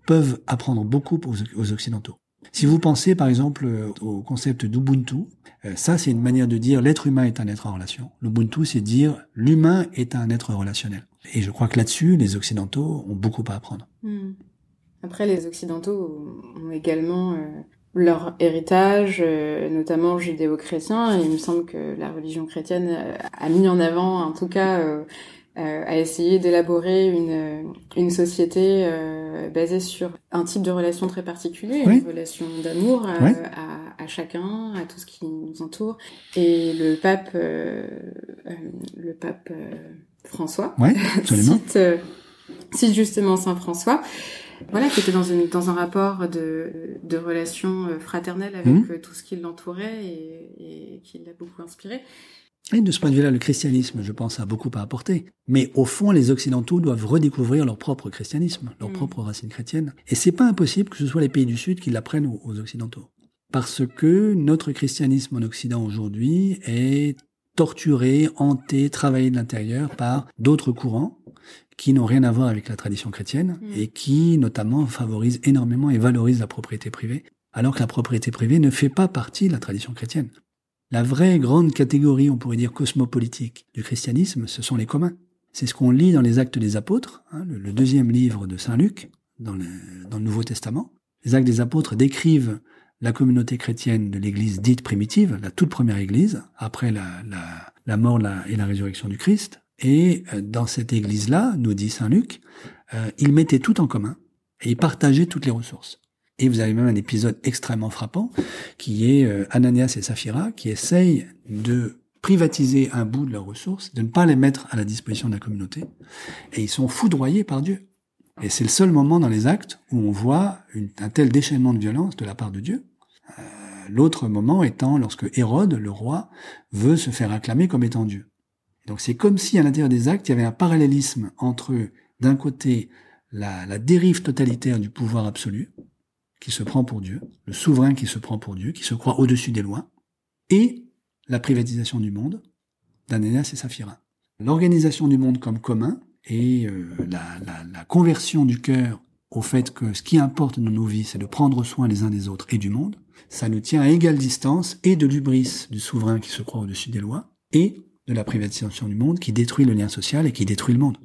peuvent apprendre beaucoup aux Occidentaux. Si vous pensez par exemple au concept d'Ubuntu, euh, ça c'est une manière de dire l'être humain est un être en relation. L'Ubuntu c'est dire l'humain est un être relationnel. Et je crois que là-dessus, les Occidentaux ont beaucoup à apprendre. Hmm. Après, les Occidentaux ont également euh, leur héritage, euh, notamment judéo-chrétien. Il me semble que la religion chrétienne a mis en avant, en tout cas, euh, a essayé d'élaborer une, une société euh, basée sur un type de relation très particulier, une relation d'amour à, à, à, chacun, à tout ce qui nous entoure. Et le pape, euh, euh le pape euh, François cite, cite, justement Saint François. Voilà, qui était dans, une, dans un rapport de, de relation fraternelle avec mmh. tout ce qui l'entourait et, et qui l'a beaucoup inspiré. Et de ce point de vue-là, le christianisme, je pense, a beaucoup à apporter. Mais au fond, les Occidentaux doivent redécouvrir leur propre christianisme, leur mm. propre racine chrétienne. Et c'est pas impossible que ce soit les pays du Sud qui l'apprennent aux, Occidentaux. Parce que notre christianisme en Occident aujourd'hui est torturé, hanté, travaillé de l'intérieur par d'autres courants qui n'ont rien à voir avec la tradition chrétienne mm. et qui, notamment, favorisent énormément et valorisent la propriété privée, alors que la propriété privée ne fait pas partie de la tradition chrétienne. La vraie grande catégorie, on pourrait dire cosmopolitique du christianisme, ce sont les communs. C'est ce qu'on lit dans les Actes des Apôtres, hein, le, deuxième livre de Saint Luc, dans le, Nouveau Testament. Les Actes des Apôtres décrivent la communauté chrétienne de l'Église dite primitive, la toute première Église, après la mort et la résurrection du Christ. Et euh, dans cette Église-là, nous dit Saint Luc, euh, ils mettaient tout en commun et ils partageaient toutes les ressources. Et vous avez même un épisode extrêmement frappant qui est euh, Ananias et Saphira qui essayent de privatiser un bout de leurs ressources, de ne pas les mettre à la disposition de la communauté. Et ils sont foudroyés par Dieu. Et c'est le seul moment dans les actes où on voit un tel déchaînement de violence de la part de Dieu. Euh, l'autre moment étant lorsque Hérode, le roi, veut se faire acclamer comme étant Dieu. Donc c'est comme si à l'intérieur des actes, il y avait un parallélisme entre, d'un côté, la, la dérive totalitaire du pouvoir absolu, qui se prend pour Dieu, le souverain qui se prend pour Dieu, qui se croit au-dessus des lois, et la privatisation du monde d'Ananas et Saphira. L'organisation du monde comme commun et euh, la, la, la, conversion du cœur au fait que ce qui importe dans nos vies, c'est de prendre soin les uns des autres et du monde, ça nous tient à égale distance et de l'ubris du souverain qui se croit au-dessus des lois, et de la privatisation du monde qui détruit le lien social et qui détruit le monde.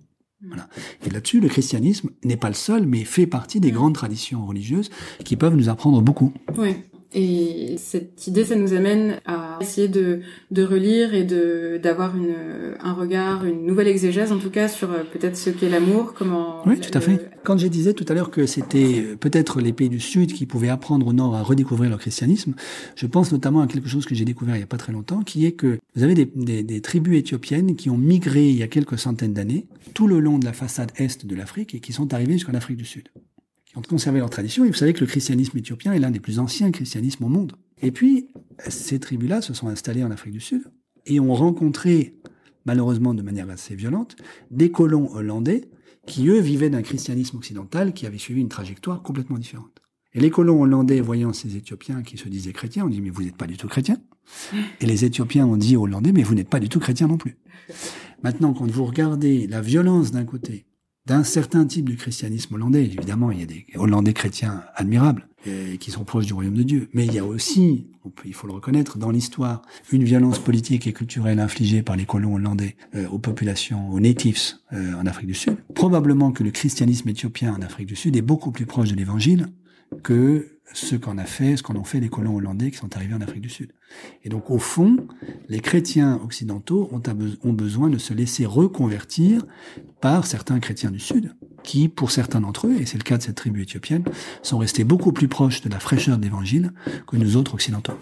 Voilà. Et là-dessus, le christianisme n'est pas le seul, mais fait partie des grandes traditions religieuses qui peuvent nous apprendre beaucoup. Oui. Et cette idée, ça nous amène à essayer de, de relire et de d'avoir une un regard, une nouvelle exégèse en tout cas sur euh, peut-être ce qu'est l'amour, comment. Oui, tout à fait. Quand j'ai disais tout à l'heure que c'était euh, peut-être les pays du Sud qui pouvaient apprendre au Nord à redécouvrir leur christianisme, je pense notamment à quelque chose que j'ai découvert il y a pas très longtemps, qui est que vous avez des, des, des tribus éthiopiennes qui ont migré il y a quelques centaines d'années tout le long de la façade est de l'Afrique et qui sont arrivées jusqu'en Afrique du Sud qui ont conservé leur tradition. Et vous savez que le christianisme éthiopien est l'un des plus anciens christianismes au monde. Et puis, ces tribus-là se sont installées en Afrique du Sud et ont rencontré, malheureusement de manière assez violente, des colons hollandais qui, eux, vivaient d'un christianisme occidental qui avait suivi une trajectoire complètement différente. Et les colons hollandais, voyant ces Éthiopiens qui se disaient chrétiens, ont dit, mais vous n'êtes pas du tout chrétiens. Et les Éthiopiens ont dit aux Hollandais, mais vous n'êtes pas du tout chrétiens non plus. Maintenant, quand vous regardez la violence d'un côté d'un certain type de christianisme hollandais. Évidemment, il y a des Hollandais chrétiens admirables. qui sont proches du royaume de Dieu. Mais il y a aussi, il faut le reconnaître, dans l'histoire, une violence politique et culturelle infligée par les colons hollandais euh, aux populations, aux natives euh, en Afrique du Sud. Probablement que le christianisme éthiopien en Afrique du Sud est beaucoup plus proche de l'évangile que ce qu'en a fait, ce qu'en ont fait les colons hollandais qui sont arrivés en Afrique du Sud. Et donc, au fond, les chrétiens occidentaux ont, besoin de se laisser reconvertir par certains chrétiens du Sud, qui, pour certains d'entre eux, et c'est le cas de cette tribu éthiopienne, sont restés beaucoup plus proches de la fraîcheur de l'évangile que nous autres occidentaux.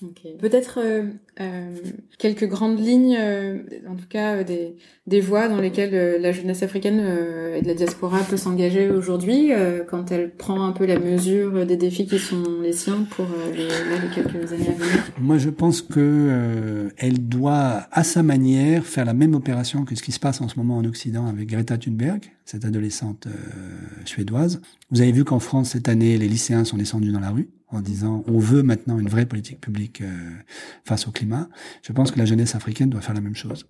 Hmm. Peut-être euh, euh, quelques grandes lignes, euh, en tout cas des, des voies dans lesquelles la jeunesse africaine et de la diaspora peut s'engager aujourd'hui quand elle prend un peu la mesure des défis qui sont les siens pour les, les, quelques années à venir. Moi, je pense que elle doit, à sa manière, faire la même opération que ce qui se passe en ce moment en Occident avec Greta Thunberg, cette adolescente suédoise. Vous avez vu qu'en France cette année, les lycéens sont descendus dans la rue en disant on veut maintenant une vraie politique publique euh, face au climat, je pense que la jeunesse africaine doit faire la même chose.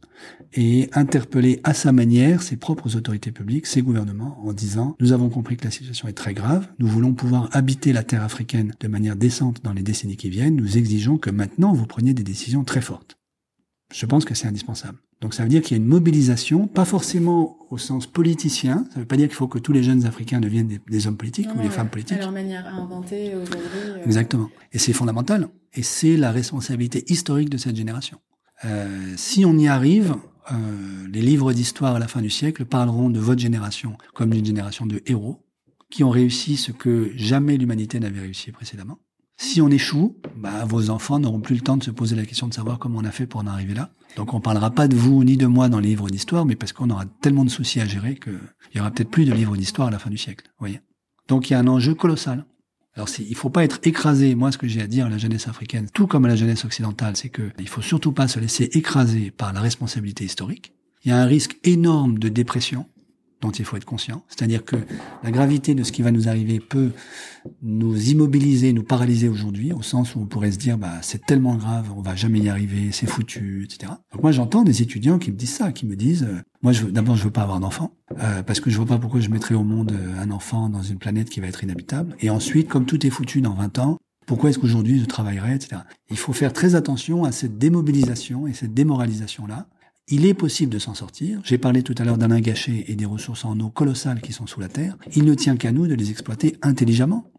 Et interpeller à sa manière ses propres autorités publiques, ses gouvernements, en disant nous avons compris que la situation est très grave, nous voulons pouvoir habiter la terre africaine de manière décente dans les décennies qui viennent, nous exigeons que maintenant vous preniez des décisions très fortes. Je pense que c'est indispensable. Donc ça veut dire qu'il y a une mobilisation, pas forcément au sens politicien. Ça veut pas dire qu'il faut que tous les jeunes Africains deviennent des, hommes politiques ou des femmes politiques. leur manière à inventer aujourd'hui. Euh. Exactement. Et c'est fondamental. Et c'est la responsabilité historique de cette génération. Euh, si on y arrive, euh, les livres d'histoire à la fin du siècle parleront de votre génération comme d'une génération de héros qui ont réussi ce que jamais l'humanité n'avait réussi précédemment. Si on échoue, bah, vos enfants n'auront plus le temps de se poser la question de savoir comment on a fait pour en arriver là. Donc on parlera pas de vous ni de moi dans les livres d'histoire, mais parce qu'on aura tellement de soucis à gérer qu'il y aura peut-être plus de livres d'histoire à la fin du siècle. voyez Donc il y a un enjeu colossal. Alors il faut pas être écrasé. Moi, ce que j'ai à dire à la jeunesse africaine, tout comme à la jeunesse occidentale, c'est que il faut surtout pas se laisser écraser par la responsabilité historique. Il y a un risque énorme de dépression dont il faut être conscient. C'est-à-dire que la gravité de ce qui va nous arriver peut nous immobiliser, nous paralyser aujourd'hui, au sens où on pourrait se dire, bah, c'est tellement grave, on va jamais y arriver, c'est foutu, etc. Donc moi, j'entends des étudiants qui me disent ça, qui me disent, euh, moi, je d'abord, je veux pas avoir d'enfant, euh, parce que je vois pas pourquoi je mettrais au monde euh, un enfant dans une planète qui va être inhabitable. Et ensuite, comme tout est foutu dans 20 ans, pourquoi est-ce qu'aujourd'hui je travaillerais, etc. Il faut faire très attention à cette démobilisation et cette démoralisation-là, il est possible de s'en sortir. J'ai parlé tout à l'heure d'Alain Gachet et des ressources en eau colossales qui sont sous la terre. Il ne tient qu'à nous de les exploiter intelligemment.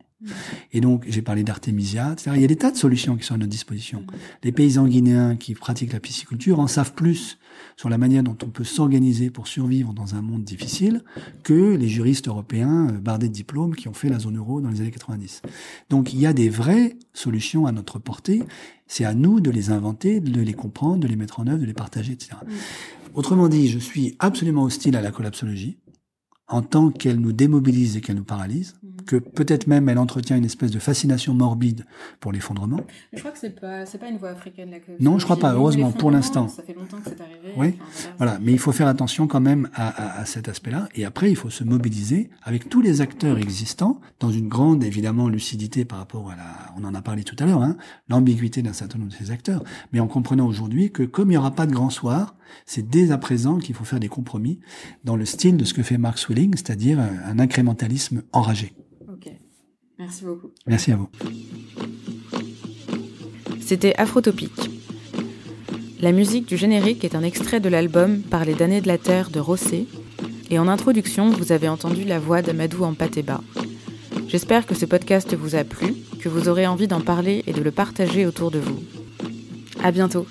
Et donc, j'ai parlé d'artémisia, etc. Il y a des tas de solutions qui sont à notre disposition. Les paysans guinéens qui pratiquent la pisciculture en savent plus sur la manière dont on peut s'organiser pour survivre dans un monde difficile que les juristes européens euh, bardés de diplômes qui ont fait la zone euro dans les années 90. Donc, il y a des vraies solutions à notre portée. C'est à nous de les inventer, de les comprendre, de les mettre en œuvre, de les partager, etc. Autrement dit, je suis absolument hostile à la collapsologie en tant qu'elle nous démobilise et qu'elle nous paralyse, mhm. que peut-être même elle entretient une espèce de fascination morbide pour l'effondrement. Je crois que c'est pas c'est pas une voie africaine là Non, je crois pas. Heureusement, pour l'instant. Ça fait longtemps que c'est arrivé. Oui. voilà, mais il faut faire attention quand même à, à, à cet aspect-là. Et après, il faut se mobiliser avec tous les acteurs existants dans une grande évidemment lucidité par rapport à la. On en a parlé tout à l'heure, hein, l'ambiguïté d'un certain nombre de ces acteurs, mais en comprenant aujourd'hui que comme il n'y aura pas de grand soir, c'est dès à présent qu'il faut faire des compromis dans le style de ce que fait Mark Swilling, c'est-à-dire un incrémentalisme enragé. Ok, merci beaucoup. Merci à vous. C'était Afrotopique. La musique du générique est un extrait de l'album Parler d'années de la Terre de Rossé, et en introduction, vous avez entendu la voix d'Amadou Ampateba. J'espère que ce podcast vous a plu, que vous aurez envie d'en parler et de le partager autour de vous. À bientôt!